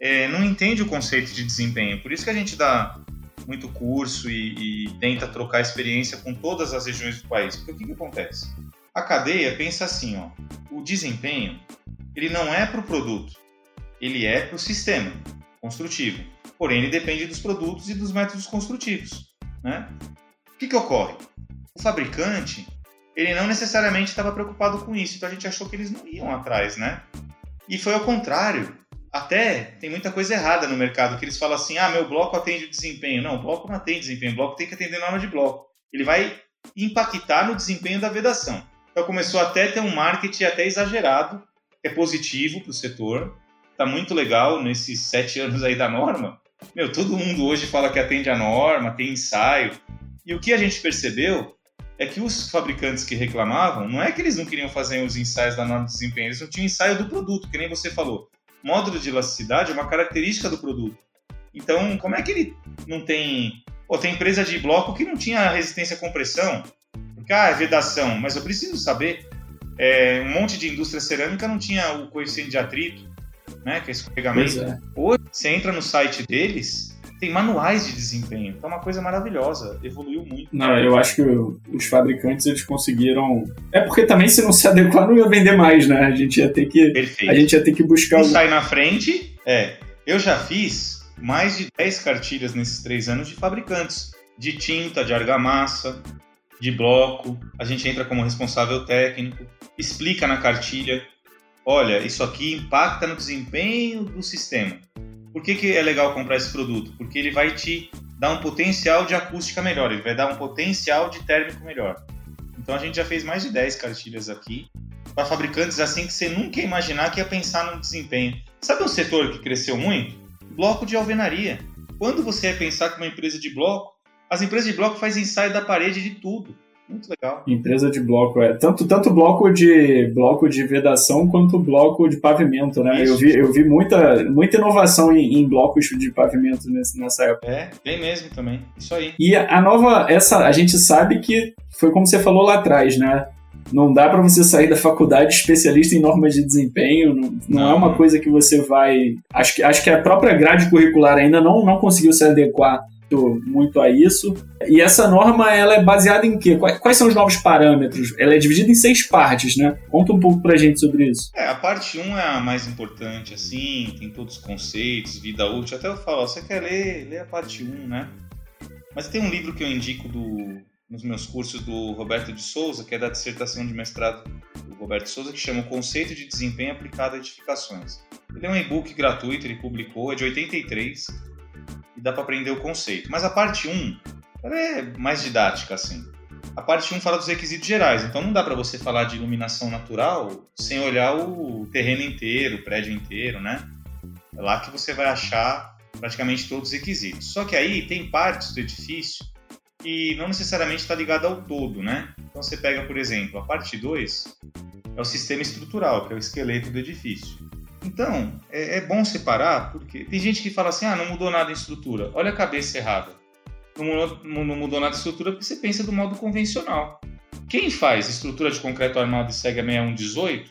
é, não entende o conceito de desempenho. Por isso que a gente dá muito curso e, e, tenta trocar experiência com todas as regiões do país. Porque o que, que acontece? A cadeia pensa assim, ó, o desempenho ele não é para o produto, ele é para o sistema construtivo porém ele depende dos produtos e dos métodos construtivos. Né? O que, que ocorre? O fabricante ele não necessariamente estava preocupado com isso, então a gente achou que eles não iam atrás, né? E foi ao contrário. Até tem muita coisa errada no mercado, que eles falam assim, ah, meu bloco atende o desempenho. Não, o bloco não atende desempenho, o bloco tem que atender norma de bloco. Ele vai impactar no desempenho da vedação. Então começou até a ter um marketing até exagerado, é positivo para o setor, está muito legal nesses sete anos aí da norma, meu, todo mundo hoje fala que atende a norma, tem ensaio. E o que a gente percebeu é que os fabricantes que reclamavam, não é que eles não queriam fazer os ensaios da norma de desempenho, eles não tinham ensaio do produto, que nem você falou. Módulo de elasticidade é uma característica do produto. Então, como é que ele não tem. Pô, tem empresa de bloco que não tinha resistência à compressão, porque, ah, é vedação, mas eu preciso saber. É, um monte de indústria cerâmica não tinha o coeficiente de atrito né? Que é escorregamento. É. Hoje, você entra no site deles, tem manuais de desempenho. Então é uma coisa maravilhosa, evoluiu muito. Não, eu acho que os fabricantes eles conseguiram. É porque também se não se adequar não ia vender mais, né? A gente ia ter que Perfeito. a gente ia ter que buscar um sai na frente. É, eu já fiz mais de 10 cartilhas nesses três anos de fabricantes de tinta, de argamassa, de bloco, a gente entra como responsável técnico, explica na cartilha, olha, isso aqui impacta no desempenho do sistema. Por que, que é legal comprar esse produto? Porque ele vai te dar um potencial de acústica melhor, ele vai dar um potencial de térmico melhor. Então a gente já fez mais de 10 cartilhas aqui para fabricantes assim que você nunca ia imaginar que ia pensar no desempenho. Sabe um setor que cresceu muito? Bloco de alvenaria. Quando você ia pensar que uma empresa de bloco, as empresas de bloco fazem ensaio da parede de tudo. Muito legal. Empresa de bloco, é. Tanto, tanto bloco de bloco de vedação quanto bloco de pavimento, né? Eu vi, eu vi muita, muita inovação em, em blocos de pavimento nesse, nessa época. É, tem mesmo também. Isso aí. E a, a nova, essa, a gente sabe que foi como você falou lá atrás, né? Não dá para você sair da faculdade especialista em normas de desempenho, não, não, não, é uma coisa que você vai. Acho que, acho que a própria grade curricular ainda não, não conseguiu se adequar muito a isso. E essa norma ela é baseada em quê? Quais são os novos parâmetros? Ela é dividida em seis partes, né? Conta um pouco pra gente sobre isso. É, a parte 1 um é a mais importante, assim, tem todos os conceitos, vida útil. Até eu falo, ó, você quer ler, lê a parte 1, um, né? Mas tem um livro que eu indico do, nos meus cursos do Roberto de Souza, que é da dissertação de mestrado do Roberto Souza, que chama O Conceito de Desempenho Aplicado a Edificações. Ele é um e-book gratuito, ele publicou, é de 83 e dá para aprender o conceito. Mas a parte 1 é mais didática, assim. A parte 1 fala dos requisitos gerais, então não dá para você falar de iluminação natural sem olhar o terreno inteiro, o prédio inteiro, né? É lá que você vai achar praticamente todos os requisitos. Só que aí tem partes do edifício que não necessariamente está ligada ao todo, né? Então você pega, por exemplo, a parte 2 é o sistema estrutural, que é o esqueleto do edifício. Então, é, é, bom separar, porque tem gente que fala assim: ah, não mudou nada em estrutura. Olha a cabeça errada. Não mudou, não mudou nada em estrutura porque você pensa do modo convencional. Quem faz estrutura de concreto armado e segue a 6118,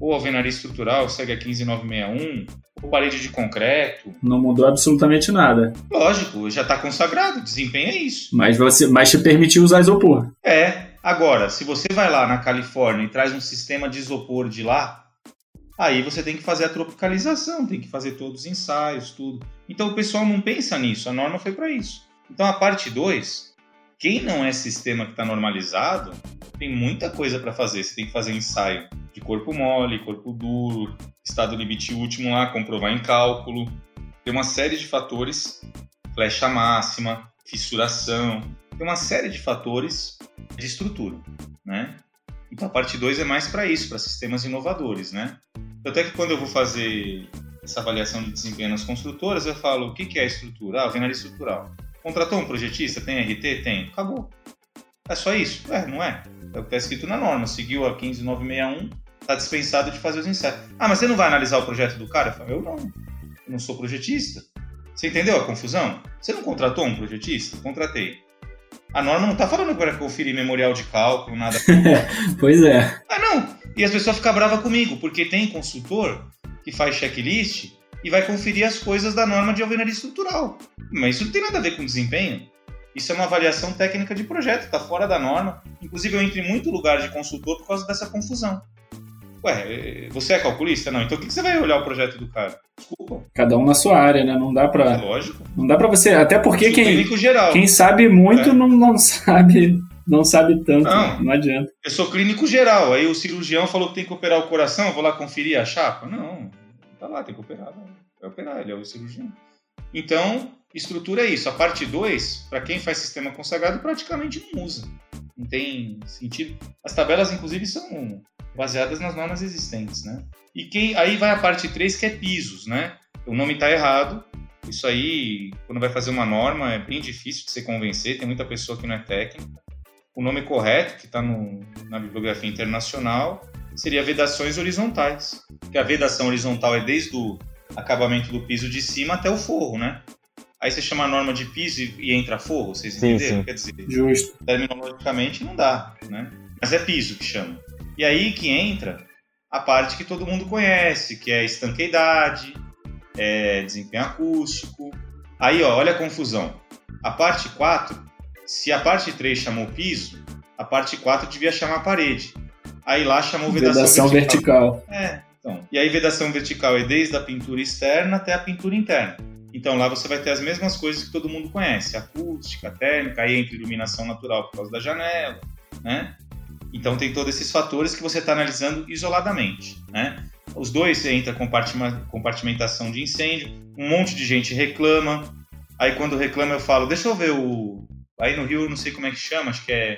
ou alvenaria estrutural segue a 15961, ou parede de concreto. Não mudou absolutamente nada. Lógico, já está consagrado, desempenho é isso. Mas, você, mas te permitiu usar isopor. É. Agora, se você vai lá na Califórnia e traz um sistema de isopor de lá, Aí você tem que fazer a tropicalização, tem que fazer todos os ensaios, tudo. Então o pessoal não pensa nisso, a norma foi para isso. Então a parte 2, quem não é sistema que está normalizado, tem muita coisa para fazer. Você tem que fazer ensaio de corpo mole, corpo duro, estado limite último lá, comprovar em cálculo. Tem uma série de fatores, flecha máxima, fissuração, tem uma série de fatores de estrutura, né? Então a parte 2 é mais para isso, para sistemas inovadores, né? Até que quando eu vou fazer essa avaliação de desempenho nas construtoras, eu falo o que, é estrutura? Ah, alvenaria estrutural. Contratou um projetista? Tem RT? Tem. Acabou. É só isso? É, não é. É o que está escrito na norma. Seguiu a 15961, está dispensado de fazer os ensaios. Ah, mas você não vai analisar o projeto do cara? Eu falo, eu não. Eu não sou projetista. Você entendeu a confusão? Você não contratou um projetista? Contratei. A norma não está falando para conferir memorial de cálculo, nada. pois é. Ah, não. E as pessoas ficam bravas comigo, porque tem consultor que faz checklist e vai conferir as coisas da norma de alvenaria estrutural. Mas isso não tem nada a ver com desempenho. Isso é uma avaliação técnica de projeto, está fora da norma. Inclusive, eu entro em muito lugar de consultor por causa dessa confusão. Ué, você é calculista? Não. Então, o que você vai olhar o projeto do cara? Desculpa. Cada um na sua área, né? Não dá pra. É lógico. Não dá pra você. Até porque quem, quem sabe muito é. não, não sabe não sabe tanto, não, não adianta. Eu sou clínico geral, aí o cirurgião falou que tem que operar o coração, eu vou lá conferir a chapa? Não, tá lá, tem que operar. Vai operar, ele é o cirurgião. Então, estrutura é isso. A parte 2, para quem faz sistema consagrado, praticamente não usa. Não tem sentido. As tabelas, inclusive, são baseadas nas normas existentes, né? E quem, aí vai a parte 3, que é pisos, né? O nome está errado. Isso aí, quando vai fazer uma norma, é bem difícil de se convencer. Tem muita pessoa que não é técnica o nome correto, que está na bibliografia internacional, seria vedações horizontais. Que a vedação horizontal é desde o acabamento do piso de cima até o forro, né? Aí você chama a norma de piso e, entra forro, vocês sim, entenderam? Sim. Quer dizer, Justo. terminologicamente não dá, né? Mas é piso que chama. E aí que entra a parte que todo mundo conhece, que é estanqueidade, é desempenho acústico. Aí, ó, olha a confusão. A parte 4 se a parte 3 chamou piso, a parte 4 devia chamar parede. Aí lá chamou vedação, vedação vertical. vertical. É, então. E aí vedação vertical é desde a pintura externa até a pintura interna. Então lá você vai ter as mesmas coisas que todo mundo conhece: acústica, térmica, aí entra iluminação natural por causa da janela, né? Então tem todos esses fatores que você está analisando isoladamente, né? Os dois entra compartimentação de incêndio, um monte de gente reclama. Aí quando reclama eu falo, deixa eu ver o. Aí no Rio eu não sei como é que chama, acho que é.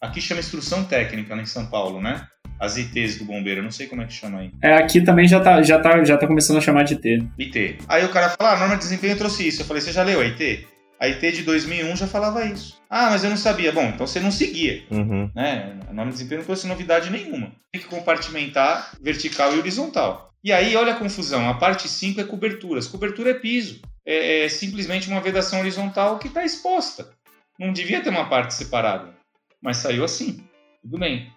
Aqui chama instrução técnica, né, em São Paulo, né? As ITs do bombeiro, eu não sei como é que chama aí. É, aqui também já tá, já tá, já tá começando a chamar de IT. IT. Aí o cara fala, ah, a norma de desempenho trouxe isso. Eu falei, você já leu a IT? A IT de 2001 já falava isso. Ah, mas eu não sabia. Bom, então você não seguia. Uhum. Né? A norma de desempenho não trouxe novidade nenhuma. Tem que compartimentar vertical e horizontal. E aí, olha a confusão. A parte 5 é coberturas. Cobertura é piso. É, é simplesmente uma vedação horizontal que está exposta. Não devia ter uma parte separada. Mas saiu assim. Tudo bem.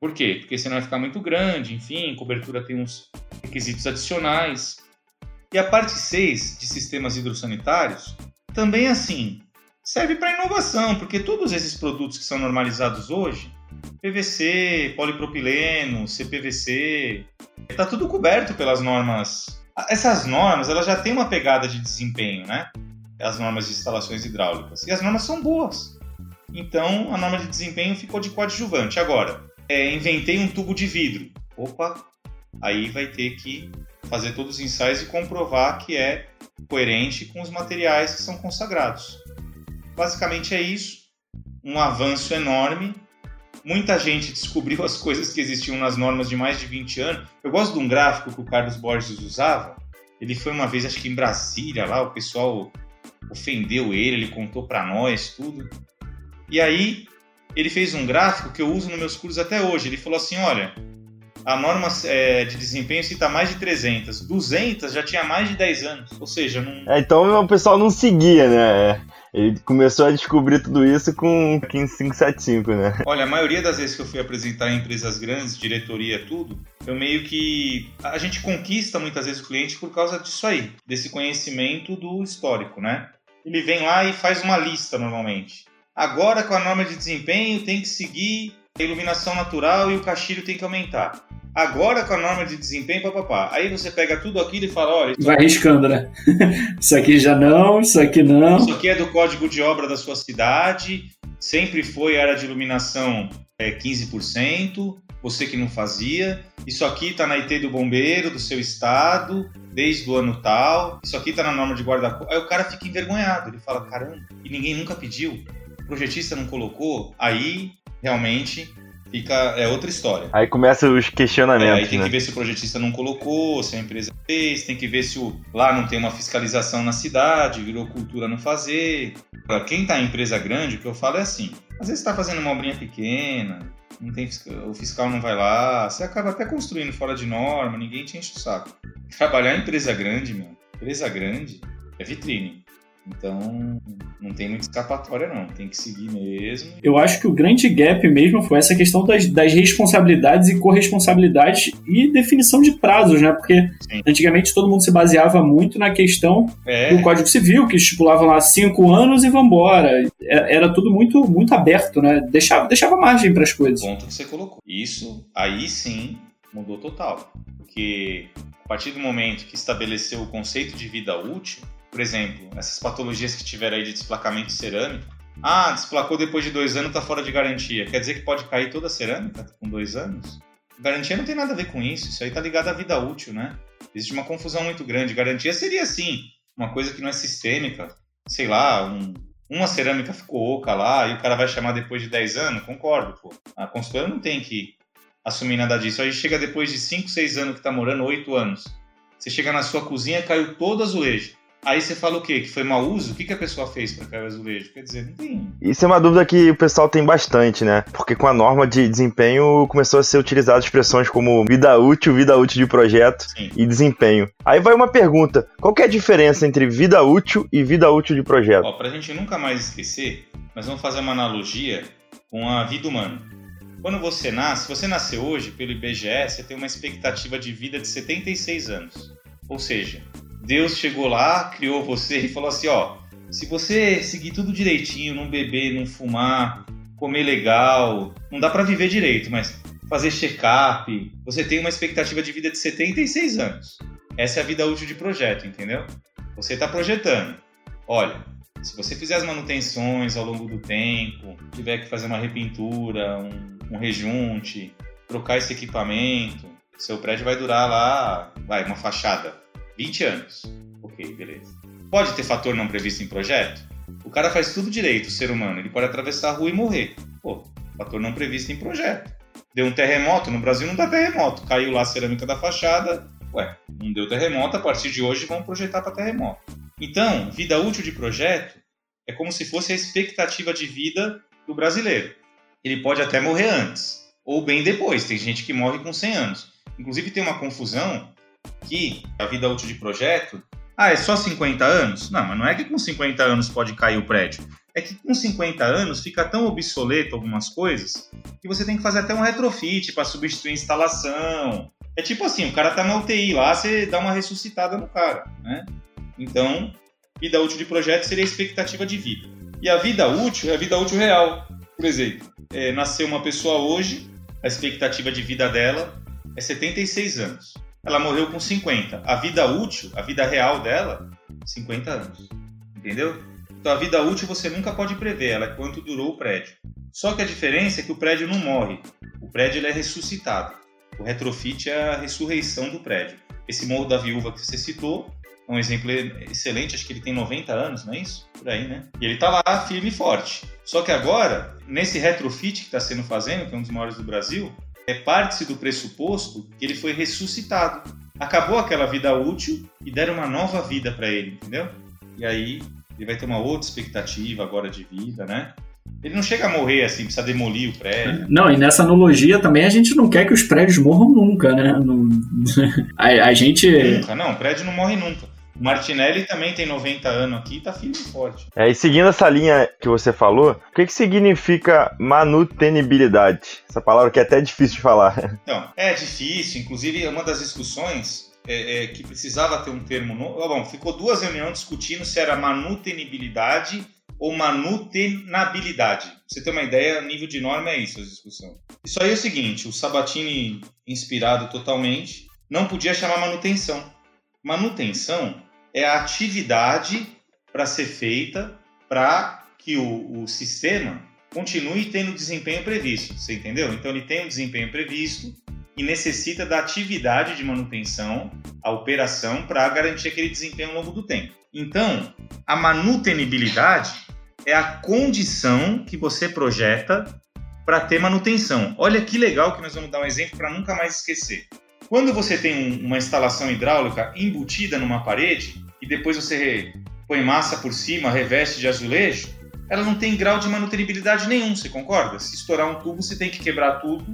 Por quê? Porque senão vai ficar muito grande, enfim, cobertura tem uns requisitos adicionais. E a parte 6 de sistemas hidrossanitários também assim, serve para inovação, porque todos esses produtos que são normalizados hoje, PVC, polipropileno, CPVC, está tudo coberto pelas normas. Essas normas, elas já têm uma pegada de desempenho, né? As normas de instalações hidráulicas. E as normas são boas. Então, a norma de desempenho ficou de coadjuvante. Agora, é, inventei um tubo de vidro. Opa, aí vai ter que fazer todos os ensaios e comprovar que é coerente com os materiais que são consagrados. Basicamente é isso. Um avanço enorme. Muita gente descobriu as coisas que existiam nas normas de mais de 20 anos. Eu gosto de um gráfico que o Carlos Borges usava. Ele foi uma vez, acho que em Brasília, lá, o pessoal ofendeu ele, ele contou para nós tudo. E aí, ele fez um gráfico que eu uso nos meus cursos até hoje. Ele falou assim: olha, a norma é, de desempenho cita mais de 300. 200 já tinha mais de 10 anos. Ou seja, não. É, então o pessoal não seguia, né? Ele começou a descobrir tudo isso com 15575, né? Olha, a maioria das vezes que eu fui apresentar em empresas grandes, diretoria, tudo, eu meio que. A gente conquista muitas vezes o cliente por causa disso aí, desse conhecimento do histórico, né? Ele vem lá e faz uma lista normalmente. Agora, com a norma de desempenho, tem que seguir a iluminação natural e o caixilho tem que aumentar. Agora com a norma de desempenho, papapá. Aí você pega tudo aquilo e fala, olha... Vai riscando, né? isso aqui já não, isso aqui não. Isso aqui é do código de obra da sua cidade, sempre foi área de iluminação é, 15%, você que não fazia. Isso aqui está na IT do bombeiro do seu estado, desde o ano tal. Isso aqui está na norma de guarda-corpo. Aí o cara fica envergonhado, ele fala, caramba, e ninguém nunca pediu. O projetista não colocou. Aí realmente fica é outra história. Aí começa os questionamentos. É, aí tem né? que ver se o projetista não colocou, se a empresa fez, tem que ver se o, lá não tem uma fiscalização na cidade, virou cultura não fazer. Para quem está em empresa grande, o que eu falo é assim: às vezes está fazendo uma obrinha pequena, não tem, o fiscal não vai lá, você acaba até construindo fora de norma, ninguém te enche o saco. Trabalhar em empresa grande, meu, empresa grande é vitrine. Então, não tem muita escapatória, não. Tem que seguir mesmo. Eu acho que o grande gap mesmo foi essa questão das, das responsabilidades e corresponsabilidades e definição de prazos, né? Porque Sim. antigamente todo mundo se baseava muito na questão é. do Código Civil, que estipulava lá cinco anos e vambora. É, era tudo muito, muito aberto, né? Deixava, deixava margem para as coisas. O ponto que você colocou. Isso, aí sim, mudou total. Porque a partir do momento que estabeleceu o conceito de vida útil, por exemplo, essas patologias que tiveram aí de desplacamento cerâmico. Ah, desplacou depois de dois anos, tá fora de garantia. Quer dizer que pode cair toda a cerâmica com dois anos? Garantia não tem nada a ver com isso. Isso aí tá ligado à vida útil, né? Existe uma confusão muito grande. Garantia seria, assim, uma coisa que não é sistêmica. Sei lá, um, uma cerâmica ficou oca lá e o cara vai chamar depois de 10 anos? Concordo, pô. A consultora não tem que assumir nada disso. Aí chega depois de 5, 6 anos que tá morando, 8 anos. Você chega na sua cozinha, caiu todo azulejo. Aí você fala o quê? Que foi mau uso? O que, que a pessoa fez para cair o azulejo? Quer dizer, não tem. Isso é uma dúvida que o pessoal tem bastante, né? Porque com a norma de desempenho começou a ser utilizado expressões como vida útil, vida útil de projeto Sim. e desempenho. Aí vai uma pergunta: qual é a diferença entre vida útil e vida útil de projeto? Ó, pra gente nunca mais esquecer, nós vamos fazer uma analogia com a vida humana. Quando você nasce, se você nasceu hoje, pelo IBGE, você tem uma expectativa de vida de 76 anos. Ou seja, Deus chegou lá, criou você e falou assim: ó, se você seguir tudo direitinho, não beber, não fumar, comer legal, não dá para viver direito, mas fazer check-up, você tem uma expectativa de vida de 76 anos. Essa é a vida útil de projeto, entendeu? Você está projetando. Olha, se você fizer as manutenções ao longo do tempo, tiver que fazer uma repintura, um, um rejunte, trocar esse equipamento, seu prédio vai durar lá, vai, uma fachada, 20 anos. Ok, beleza. Pode ter fator não previsto em projeto? O cara faz tudo direito, o ser humano. Ele pode atravessar a rua e morrer. Pô, fator não previsto em projeto. Deu um terremoto, no Brasil não dá terremoto. Caiu lá a cerâmica da fachada. Ué, não deu terremoto, a partir de hoje vamos projetar para terremoto. Então, vida útil de projeto é como se fosse a expectativa de vida do brasileiro. Ele pode até morrer antes, ou bem depois. Tem gente que morre com 100 anos. Inclusive, tem uma confusão que a vida útil de projeto ah, é só 50 anos? Não, mas não é que com 50 anos pode cair o prédio. É que com 50 anos fica tão obsoleto algumas coisas que você tem que fazer até um retrofit para substituir a instalação. É tipo assim, o cara tá na UTI lá, você dá uma ressuscitada no cara, né? Então, vida útil de projeto seria a expectativa de vida. E a vida útil é a vida útil real. Por exemplo, é, nasceu uma pessoa hoje, a expectativa de vida dela é 76 anos ela morreu com 50. A vida útil, a vida real dela, 50 anos. Entendeu? Então a vida útil você nunca pode prever, ela é quanto durou o prédio. Só que a diferença é que o prédio não morre, o prédio é ressuscitado. O retrofit é a ressurreição do prédio. Esse Morro da Viúva que você citou é um exemplo excelente, acho que ele tem 90 anos, não é isso? Por aí, né? E ele está lá firme e forte. Só que agora, nesse retrofit que está sendo fazendo, que é um dos maiores do Brasil, é parte do pressuposto que ele foi ressuscitado. Acabou aquela vida útil e deram uma nova vida para ele, entendeu? E aí ele vai ter uma outra expectativa agora de vida, né? Ele não chega a morrer assim, precisa demolir o prédio. Não, e nessa analogia também a gente não quer que os prédios morram nunca, né? a, a gente. Nunca, não, o prédio não morre nunca. O Martinelli também tem 90 anos aqui e tá firme e forte. É, e seguindo essa linha que você falou, o que, que significa manutenibilidade? Essa palavra que é até difícil de falar. Então, é difícil. Inclusive, uma das discussões é, é, que precisava ter um termo novo. Bom, ficou duas reuniões discutindo se era manutenibilidade ou manutenabilidade. Pra você ter uma ideia, nível de norma é isso, a discussão. Isso aí é o seguinte, o Sabatini, inspirado totalmente, não podia chamar manutenção. Manutenção é a atividade para ser feita para que o, o sistema continue tendo o desempenho previsto. Você entendeu? Então ele tem um desempenho previsto e necessita da atividade de manutenção, a operação, para garantir aquele desempenho ao longo do tempo. Então, a manutenibilidade é a condição que você projeta para ter manutenção. Olha que legal que nós vamos dar um exemplo para nunca mais esquecer. Quando você tem uma instalação hidráulica embutida numa parede e depois você põe massa por cima, reveste de azulejo, ela não tem grau de manutenibilidade nenhum, você concorda? Se estourar um tubo, você tem que quebrar tudo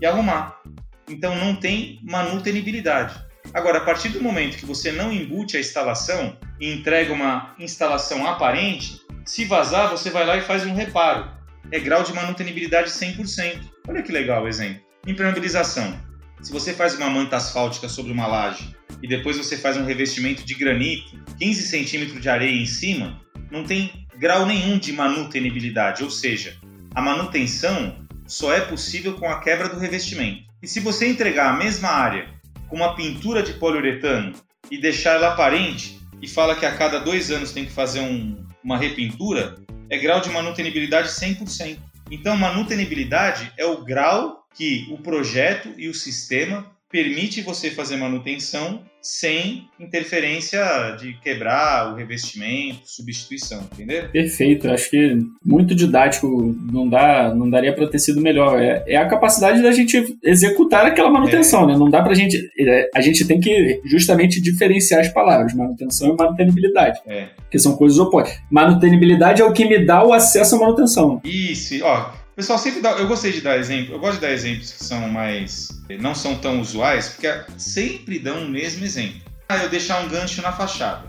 e arrumar. Então não tem manutenibilidade. Agora, a partir do momento que você não embute a instalação e entrega uma instalação aparente, se vazar, você vai lá e faz um reparo. É grau de manutenibilidade 100%. Olha que legal o exemplo. Impermeabilização. Se você faz uma manta asfáltica sobre uma laje e depois você faz um revestimento de granito, 15 centímetros de areia em cima, não tem grau nenhum de manutenibilidade, ou seja, a manutenção só é possível com a quebra do revestimento. E se você entregar a mesma área com uma pintura de poliuretano e deixar ela aparente e fala que a cada dois anos tem que fazer um, uma repintura, é grau de manutenibilidade 100%. Então, manutenibilidade é o grau que o projeto e o sistema permite você fazer manutenção sem interferência de quebrar o revestimento, substituição, entendeu? Perfeito, acho que muito didático, não dá, não daria para ter sido melhor. É, é, a capacidade da gente executar aquela manutenção, é. né? Não dá para gente, é, a gente tem que justamente diferenciar as palavras, manutenção e manutenibilidade, é. que são coisas opostas. Manutenibilidade é o que me dá o acesso à manutenção. Isso, ó, pessoal sempre dá. Eu gostei de dar exemplo. Eu gosto de dar exemplos que são mais. não são tão usuais, porque sempre dão o mesmo exemplo. Ah, eu deixar um gancho na fachada.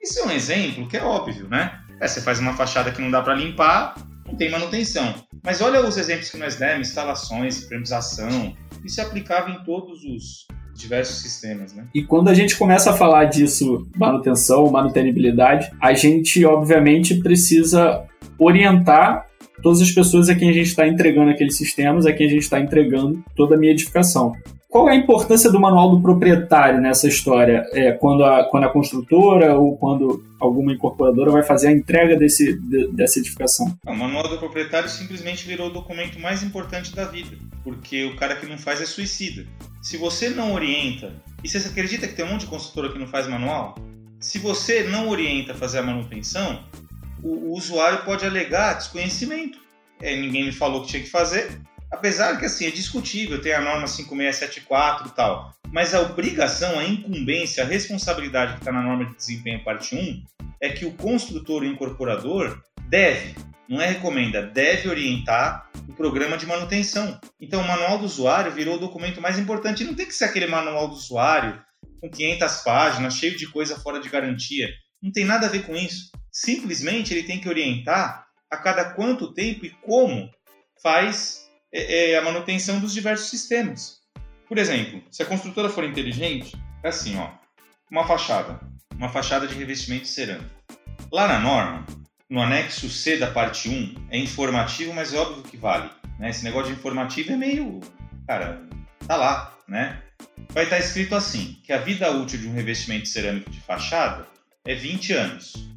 Isso é um exemplo que é óbvio, né? É, você faz uma fachada que não dá para limpar, não tem manutenção. Mas olha os exemplos que nós demos: instalações, premização. Isso é aplicável em todos os diversos sistemas, né? E quando a gente começa a falar disso, manutenção, manutenibilidade, a gente obviamente precisa orientar todas as pessoas a quem a gente está entregando aqueles sistemas, a quem a gente está entregando toda a minha edificação. qual é a importância do manual do proprietário nessa história? É, quando, a, quando a construtora ou quando alguma incorporadora vai fazer a entrega desse, de, dessa edificação? O manual do proprietário simplesmente virou o documento mais importante da vida, porque o cara que não faz é suicida. Se você não orienta, e você acredita que tem um monte de construtora que não faz manual? Se você não orienta a fazer a manutenção, o, o usuário pode alegar desconhecimento. É, ninguém me falou que tinha que fazer, Apesar que assim é discutível, tem a norma 5674 e tal, mas a obrigação, a incumbência, a responsabilidade que está na norma de desempenho parte 1 é que o construtor e incorporador deve, não é recomenda, deve orientar o programa de manutenção. Então o manual do usuário virou o documento mais importante. Não tem que ser aquele manual do usuário com 500 páginas, cheio de coisa fora de garantia. Não tem nada a ver com isso. Simplesmente ele tem que orientar a cada quanto tempo e como faz é, é a manutenção dos diversos sistemas. Por exemplo, se a construtora for inteligente, é assim, ó, uma fachada, uma fachada de revestimento cerâmico. Lá na norma, no anexo C da parte 1, é informativo, mas é óbvio que vale. Né? Esse negócio de informativo é meio. Cara, tá lá, né? Vai estar escrito assim: que a vida útil de um revestimento cerâmico de fachada é 20 anos.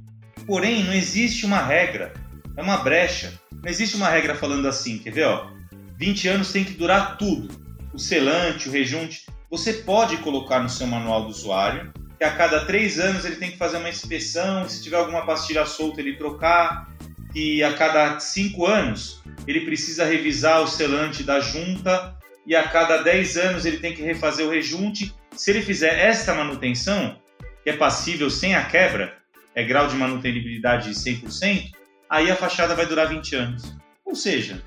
Porém, não existe uma regra, é uma brecha. Não existe uma regra falando assim, quer ver? Ó? 20 anos tem que durar tudo. O selante, o rejunte. Você pode colocar no seu manual do usuário que a cada três anos ele tem que fazer uma inspeção, se tiver alguma pastilha solta ele trocar, e a cada cinco anos ele precisa revisar o selante da junta e a cada 10 anos ele tem que refazer o rejunte. Se ele fizer esta manutenção, que é passível sem a quebra, é grau de manutenibilidade 100%, aí a fachada vai durar 20 anos. Ou seja,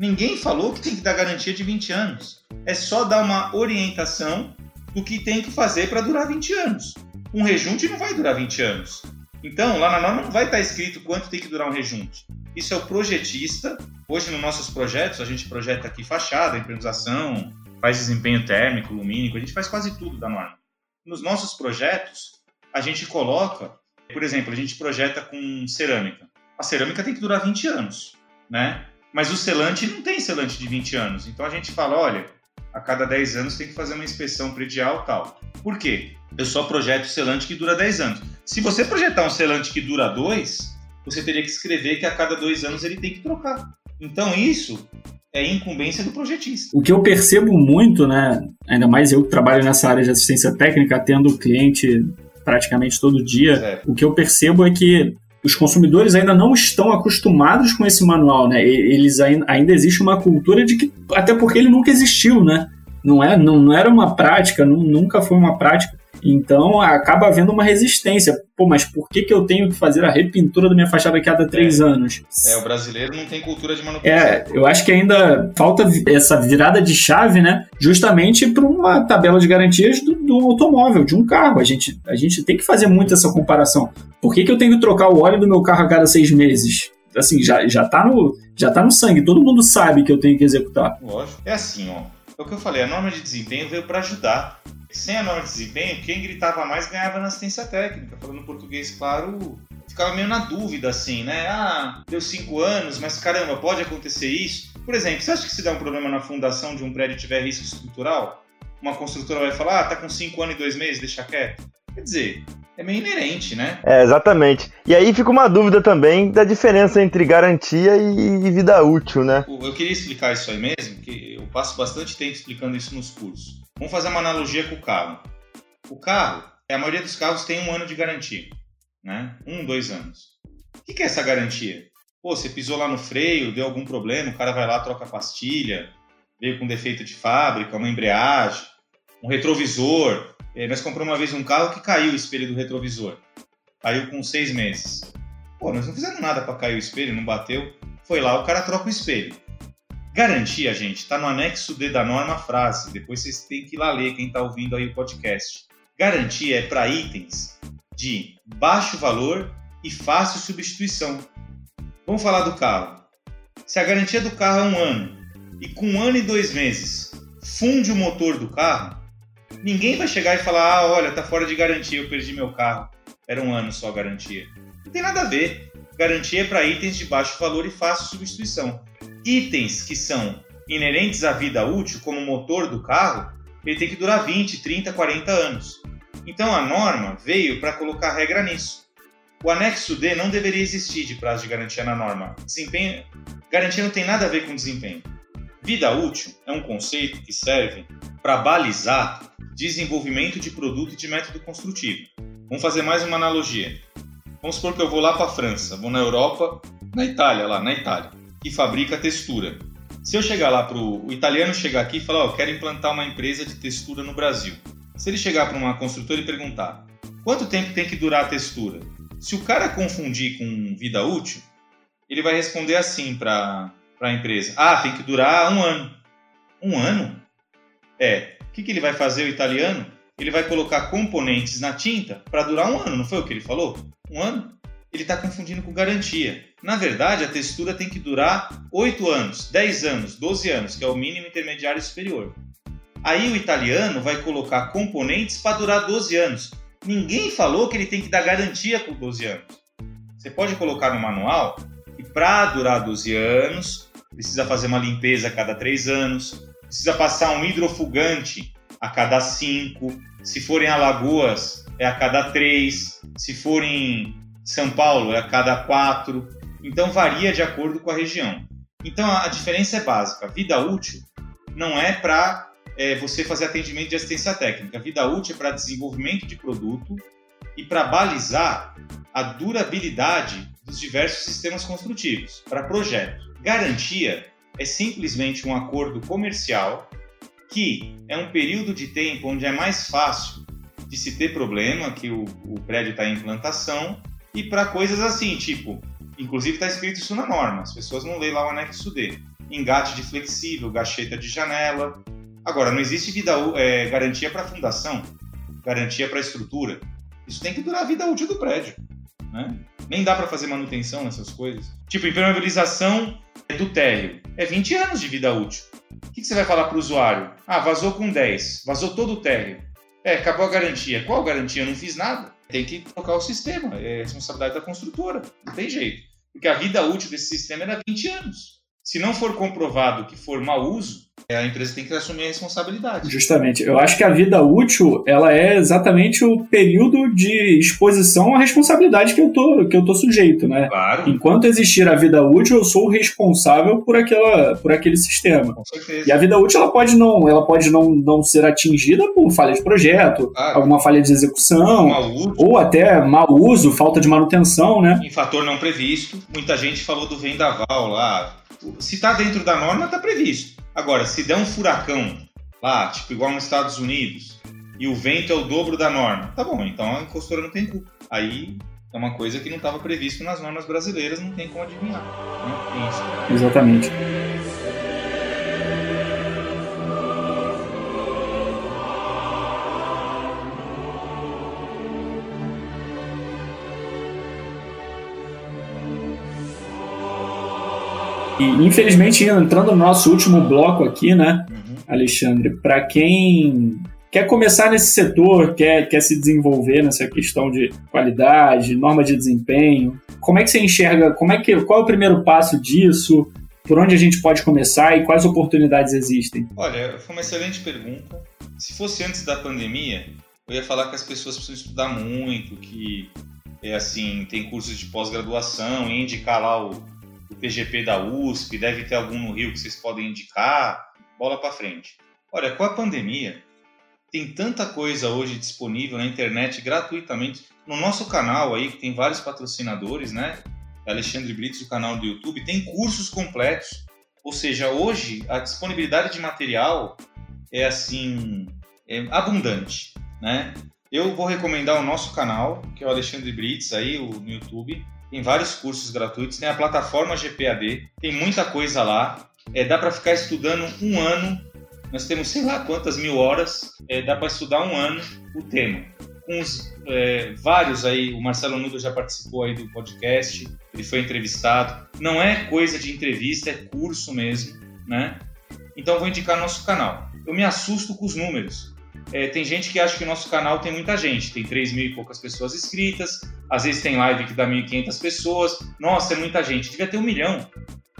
Ninguém falou que tem que dar garantia de 20 anos. É só dar uma orientação do que tem que fazer para durar 20 anos. Um rejunte não vai durar 20 anos. Então, lá na norma não vai estar escrito quanto tem que durar um rejunte. Isso é o projetista. Hoje, nos nossos projetos, a gente projeta aqui fachada, impermeabilização, faz desempenho térmico, lumínico, a gente faz quase tudo da norma. Nos nossos projetos, a gente coloca, por exemplo, a gente projeta com cerâmica. A cerâmica tem que durar 20 anos, né? Mas o selante não tem selante de 20 anos. Então a gente fala, olha, a cada 10 anos tem que fazer uma inspeção predial tal. Por quê? Eu só projeto selante que dura 10 anos. Se você projetar um selante que dura 2, você teria que escrever que a cada 2 anos ele tem que trocar. Então isso é incumbência do projetista. O que eu percebo muito, né, ainda mais eu que trabalho nessa área de assistência técnica, tendo cliente praticamente todo dia, é. o que eu percebo é que os consumidores ainda não estão acostumados com esse manual, né? Eles ainda, ainda existe uma cultura de que até porque ele nunca existiu, né? Não é, não, não era uma prática, não, nunca foi uma prática. Então acaba havendo uma resistência. Pô, mas por que, que eu tenho que fazer a repintura da minha fachada a cada três é. anos? É, o brasileiro não tem cultura de manutenção. É, eu acho que ainda falta essa virada de chave, né? Justamente para uma tabela de garantias do, do, automóvel, de um carro. A gente, a gente tem que fazer muito essa comparação. Por que, que eu tenho que trocar o óleo do meu carro a cada seis meses? Assim, já, já, tá no, já tá no sangue. Todo mundo sabe que eu tenho que executar. Lógico. É assim, ó. É o que eu falei, a norma de desempenho veio para ajudar sem a norma de desempenho, quem gritava mais ganhava na assistência técnica. Falando português claro, ficava meio na dúvida, assim, né? Ah, deu cinco anos, mas caramba, pode acontecer isso? Por exemplo, você acha que se der um problema na fundação de um prédio tiver risco estrutural, uma construtora vai falar, ah, tá com cinco anos e dois meses, deixa quieto? Quer dizer, é meio inerente, né? É, exatamente. E aí fica uma dúvida também da diferença entre garantia e vida útil, né? Eu queria explicar isso aí mesmo, que eu passo bastante tempo explicando isso nos cursos. Vamos fazer uma analogia com o carro. O carro, a maioria dos carros tem um ano de garantia, né? Um, dois anos. O que é essa garantia? Pô, você pisou lá no freio, deu algum problema, o cara vai lá, troca a pastilha, veio com defeito de fábrica, uma embreagem, um retrovisor. Nós compramos uma vez um carro que caiu o espelho do retrovisor. Caiu com seis meses. Pô, nós não fizemos nada para cair o espelho, não bateu. Foi lá, o cara troca o espelho. Garantia, gente, está no anexo D da norma frase. Depois vocês têm que ir lá ler quem está ouvindo aí o podcast. Garantia é para itens de baixo valor e fácil substituição. Vamos falar do carro. Se a garantia do carro é um ano e com um ano e dois meses funde o motor do carro, ninguém vai chegar e falar: ah, olha, tá fora de garantia, eu perdi meu carro. Era um ano só a garantia. Não tem nada a ver. Garantia é para itens de baixo valor e fácil substituição itens que são inerentes à vida útil, como o motor do carro, ele tem que durar 20, 30, 40 anos. Então a norma veio para colocar regra nisso. O anexo D não deveria existir de prazo de garantia na norma. Desempenho, garantia não tem nada a ver com desempenho. Vida útil é um conceito que serve para balizar desenvolvimento de produto e de método construtivo. Vamos fazer mais uma analogia. Vamos supor que eu vou lá para a França, vou na Europa, na Itália, lá na Itália, que fabrica textura. Se eu chegar lá para o italiano chegar aqui e falar, oh, quero implantar uma empresa de textura no Brasil. Se ele chegar para uma construtora e perguntar, quanto tempo tem que durar a textura? Se o cara confundir com vida útil, ele vai responder assim para a empresa: Ah, tem que durar um ano. Um ano? É. O que, que ele vai fazer, o italiano? Ele vai colocar componentes na tinta para durar um ano, não foi o que ele falou? Um ano? Ele está confundindo com garantia. Na verdade, a textura tem que durar 8 anos, 10 anos, 12 anos, que é o mínimo intermediário superior. Aí o italiano vai colocar componentes para durar 12 anos. Ninguém falou que ele tem que dar garantia por 12 anos. Você pode colocar no manual que para durar 12 anos, precisa fazer uma limpeza a cada 3 anos, precisa passar um hidrofugante a cada 5, se forem Alagoas é a cada 3, se forem São Paulo é a cada 4. Então varia de acordo com a região. Então a diferença é básica. Vida útil não é para é, você fazer atendimento de assistência técnica. Vida útil é para desenvolvimento de produto e para balizar a durabilidade dos diversos sistemas construtivos para projeto. Garantia é simplesmente um acordo comercial que é um período de tempo onde é mais fácil de se ter problema, que o, o prédio está em implantação, e para coisas assim, tipo, inclusive está escrito isso na norma, as pessoas não lêem lá o anexo D. Engate de flexível, gacheta de janela, Agora, não existe vida, é, garantia para fundação, garantia para estrutura. Isso tem que durar a vida útil do prédio. Né? Nem dá para fazer manutenção nessas coisas. Tipo, impermeabilização do térreo. É 20 anos de vida útil. O que, você vai falar para o usuário? Ah, vazou com 10, vazou todo o térreo. É, acabou a garantia. Qual garantia? Eu não fiz nada. Tem que tocar o sistema. É responsabilidade da construtora. Não tem jeito. Porque a vida útil desse sistema era 20 anos. Se não for comprovado que for mau uso, é, a empresa tem que assumir a responsabilidade. Justamente. Eu acho que a vida útil, ela é exatamente o período de exposição à responsabilidade que eu tô, que eu tô sujeito, né? Claro. Enquanto existir a vida útil, eu sou o responsável por, aquela, por aquele sistema. Com certeza. E a vida útil, ela pode não, ela pode não, não ser atingida por falha de projeto, claro. alguma falha de execução, ou até mau uso, falta de manutenção, né? Em fator não previsto. Muita gente falou do vendaval lá. Se está dentro da norma, está previsto. Agora, se der um furacão lá, tipo igual nos Estados Unidos, e o vento é o dobro da norma, tá bom, então a encostura não tem culpa. Aí é uma coisa que não estava previsto nas normas brasileiras, não tem como adivinhar. Né? Exatamente. E, infelizmente, entrando no nosso último bloco aqui, né, uhum. Alexandre, para quem quer começar nesse setor, quer, quer se desenvolver nessa questão de qualidade, norma de desempenho, como é que você enxerga, como é que, qual é o primeiro passo disso? Por onde a gente pode começar e quais oportunidades existem? Olha, foi uma excelente pergunta. Se fosse antes da pandemia, eu ia falar que as pessoas precisam estudar muito, que é assim, tem cursos de pós-graduação, e indicar lá o o PGP da USP, deve ter algum no Rio que vocês podem indicar, bola para frente. Olha, com a pandemia, tem tanta coisa hoje disponível na internet gratuitamente. No nosso canal aí, que tem vários patrocinadores, né? Alexandre Brits, o canal do YouTube, tem cursos completos. Ou seja, hoje a disponibilidade de material é assim, é abundante, né? Eu vou recomendar o nosso canal, que é o Alexandre Brits aí, no YouTube tem vários cursos gratuitos, tem a plataforma GPAD, tem muita coisa lá. É, dá para ficar estudando um ano. Nós temos sei lá quantas mil horas. É, dá para estudar um ano o tema. Com os, é, vários aí, o Marcelo Nudo já participou aí do podcast, ele foi entrevistado. Não é coisa de entrevista, é curso mesmo, né? Então vou indicar nosso canal. Eu me assusto com os números. É, tem gente que acha que o nosso canal tem muita gente, tem 3 mil e poucas pessoas inscritas, às vezes tem live que dá 1.500 pessoas. Nossa, é muita gente, devia ter um milhão.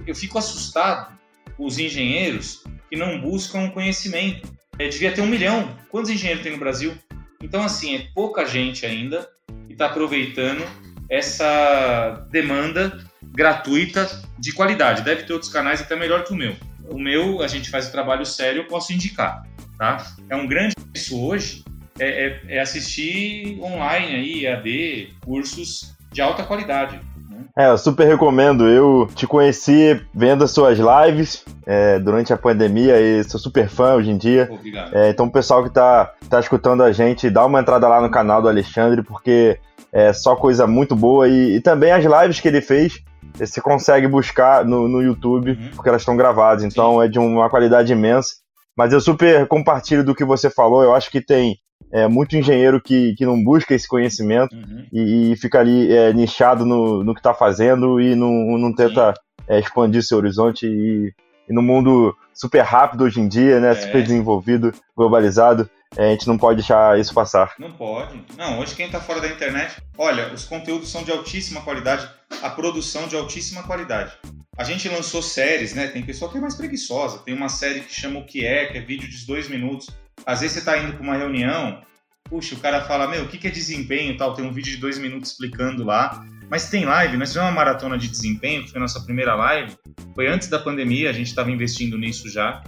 Eu fico assustado com os engenheiros que não buscam conhecimento. é, devia ter um milhão. Quantos engenheiros tem no Brasil? Então, assim, é pouca gente ainda que está aproveitando essa demanda gratuita de qualidade. Deve ter outros canais até melhor que o meu. O meu, a gente faz o trabalho sério, eu posso indicar, tá? É um grande isso hoje é, é, é, assistir online aí, AD, cursos de alta qualidade. Né? É, eu super recomendo. Eu te conheci vendo as suas lives é, durante a pandemia e sou super fã hoje em dia. Obrigado. É, então, o pessoal que está tá escutando a gente, dá uma entrada lá no canal do Alexandre, porque é só coisa muito boa. E, e também as lives que ele fez, você consegue buscar no, no YouTube, uhum. porque elas estão gravadas. Então, Sim. é de uma qualidade imensa. Mas eu super compartilho do que você falou. Eu acho que tem é, muito engenheiro que, que não busca esse conhecimento uhum. e, e, fica ali é, nichado no, no que está fazendo e não, não tenta é, expandir seu horizonte. E, e, no mundo super rápido hoje em dia, né, é. super desenvolvido, globalizado, a gente não pode deixar isso passar. Não pode. Não, hoje quem está fora da internet, olha, os conteúdos são de altíssima qualidade, a produção de altíssima qualidade. A gente lançou séries, né? Tem pessoa que é mais preguiçosa. Tem uma série que chama O Que É, que é vídeo de dois minutos. Às vezes você está indo para uma reunião, puxa, o cara fala, meu, o que, é desempenho tal? Tem um vídeo de dois minutos explicando lá. Mas tem live, nós fizemos uma maratona de desempenho, foi a nossa primeira live. Foi antes da pandemia, a gente estava investindo nisso já.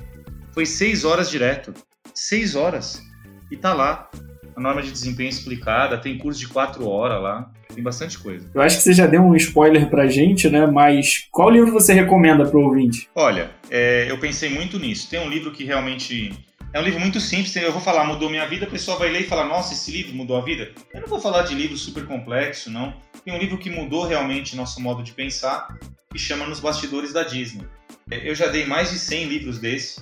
Foi seis horas direto. Seis horas. E tá lá. A norma de desempenho explicada, tem curso de quatro horas lá. Tem bastante coisa. Eu acho que você já deu um spoiler pra gente, né? Mas qual livro você recomenda pro ouvinte? Olha, é, eu pensei muito nisso. Tem um livro que realmente é um livro muito simples, eu vou falar, mudou minha vida, a pessoa vai ler e falar, nossa, esse livro mudou a vida. Eu não vou falar de livro super complexo, não. Tem um livro que mudou realmente nosso modo de pensar, que chama Nos Bastidores da Disney. É, eu já dei mais de 100 livros desse.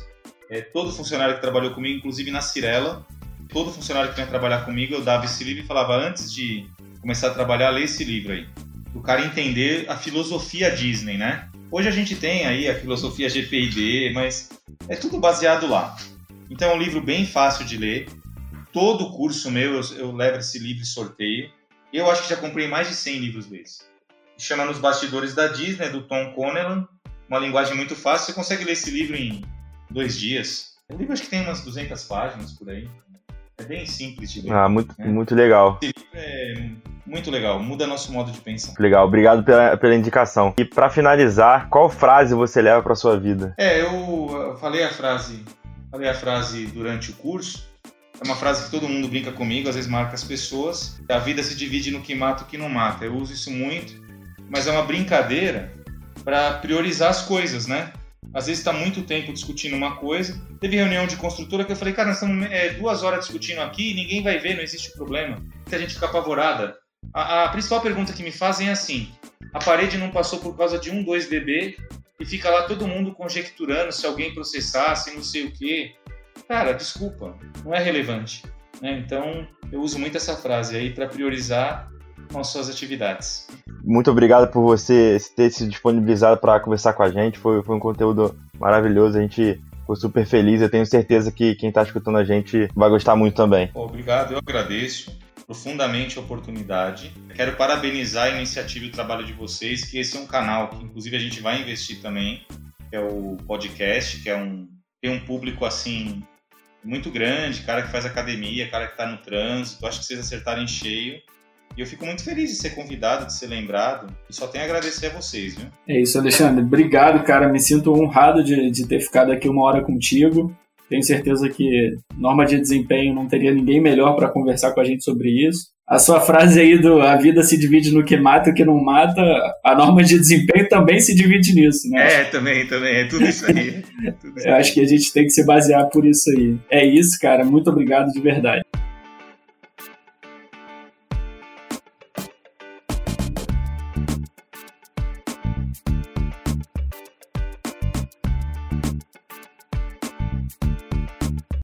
É, todo funcionário que trabalhou comigo, inclusive na Cirela, todo funcionário que vinha trabalhar comigo, eu dava esse livro e falava, antes de começar a trabalhar, lê esse livro aí. O cara entender a filosofia Disney, né? Hoje a gente tem aí a filosofia GPID, mas é tudo baseado lá. Então é um livro bem fácil de ler. Todo curso meu eu, eu levo esse livro e sorteio. Eu acho que já comprei mais de 100 livros desses. Chama Nos Bastidores da Disney, do Tom Connellan. Uma linguagem muito fácil. Você consegue ler esse livro em dois dias. O livro acho que tem umas 200 páginas por aí. É bem simples de ler. Ah, muito, né? muito legal. É muito legal, muda nosso modo de pensar. Legal, obrigado pela, pela indicação. E para finalizar, qual frase você leva para sua vida? É, eu falei a frase Falei a frase durante o curso. É uma frase que todo mundo brinca comigo, às vezes marca as pessoas. A vida se divide no que mata e o que não mata. Eu uso isso muito, mas é uma brincadeira para priorizar as coisas, né? Às vezes está muito tempo discutindo uma coisa. Teve reunião de construtora que eu falei, cara, nós estamos é, duas horas discutindo aqui e ninguém vai ver, não existe problema. A gente fica apavorada. A, a principal pergunta que me fazem é assim: a parede não passou por causa de um 2DB e fica lá todo mundo conjecturando se alguém processasse, não sei o quê. Cara, desculpa, não é relevante. Né? Então, eu uso muito essa frase aí para priorizar nossas atividades. Muito obrigado por você ter se disponibilizado para conversar com a gente. Foi, foi um conteúdo maravilhoso. A gente ficou super feliz. Eu tenho certeza que quem está escutando a gente vai gostar muito também. Obrigado, eu agradeço profundamente a oportunidade. Quero parabenizar a iniciativa e o trabalho de vocês, que esse é um canal que inclusive a gente vai investir também, que é o podcast, que é um tem um público assim muito grande, cara que faz academia, cara que está no trânsito. Acho que vocês acertaram em cheio. E eu fico muito feliz de ser convidado, de ser lembrado. E só tenho a agradecer a vocês, viu? É isso, Alexandre. Obrigado, cara. Me sinto honrado de, de ter ficado aqui uma hora contigo. Tenho certeza que norma de desempenho não teria ninguém melhor para conversar com a gente sobre isso. A sua frase aí do a vida se divide no que mata e o que não mata, a norma de desempenho também se divide nisso, né? É, também, também, é tudo isso aí. tudo isso Eu acho que a gente tem que se basear por isso aí. É isso, cara. Muito obrigado de verdade.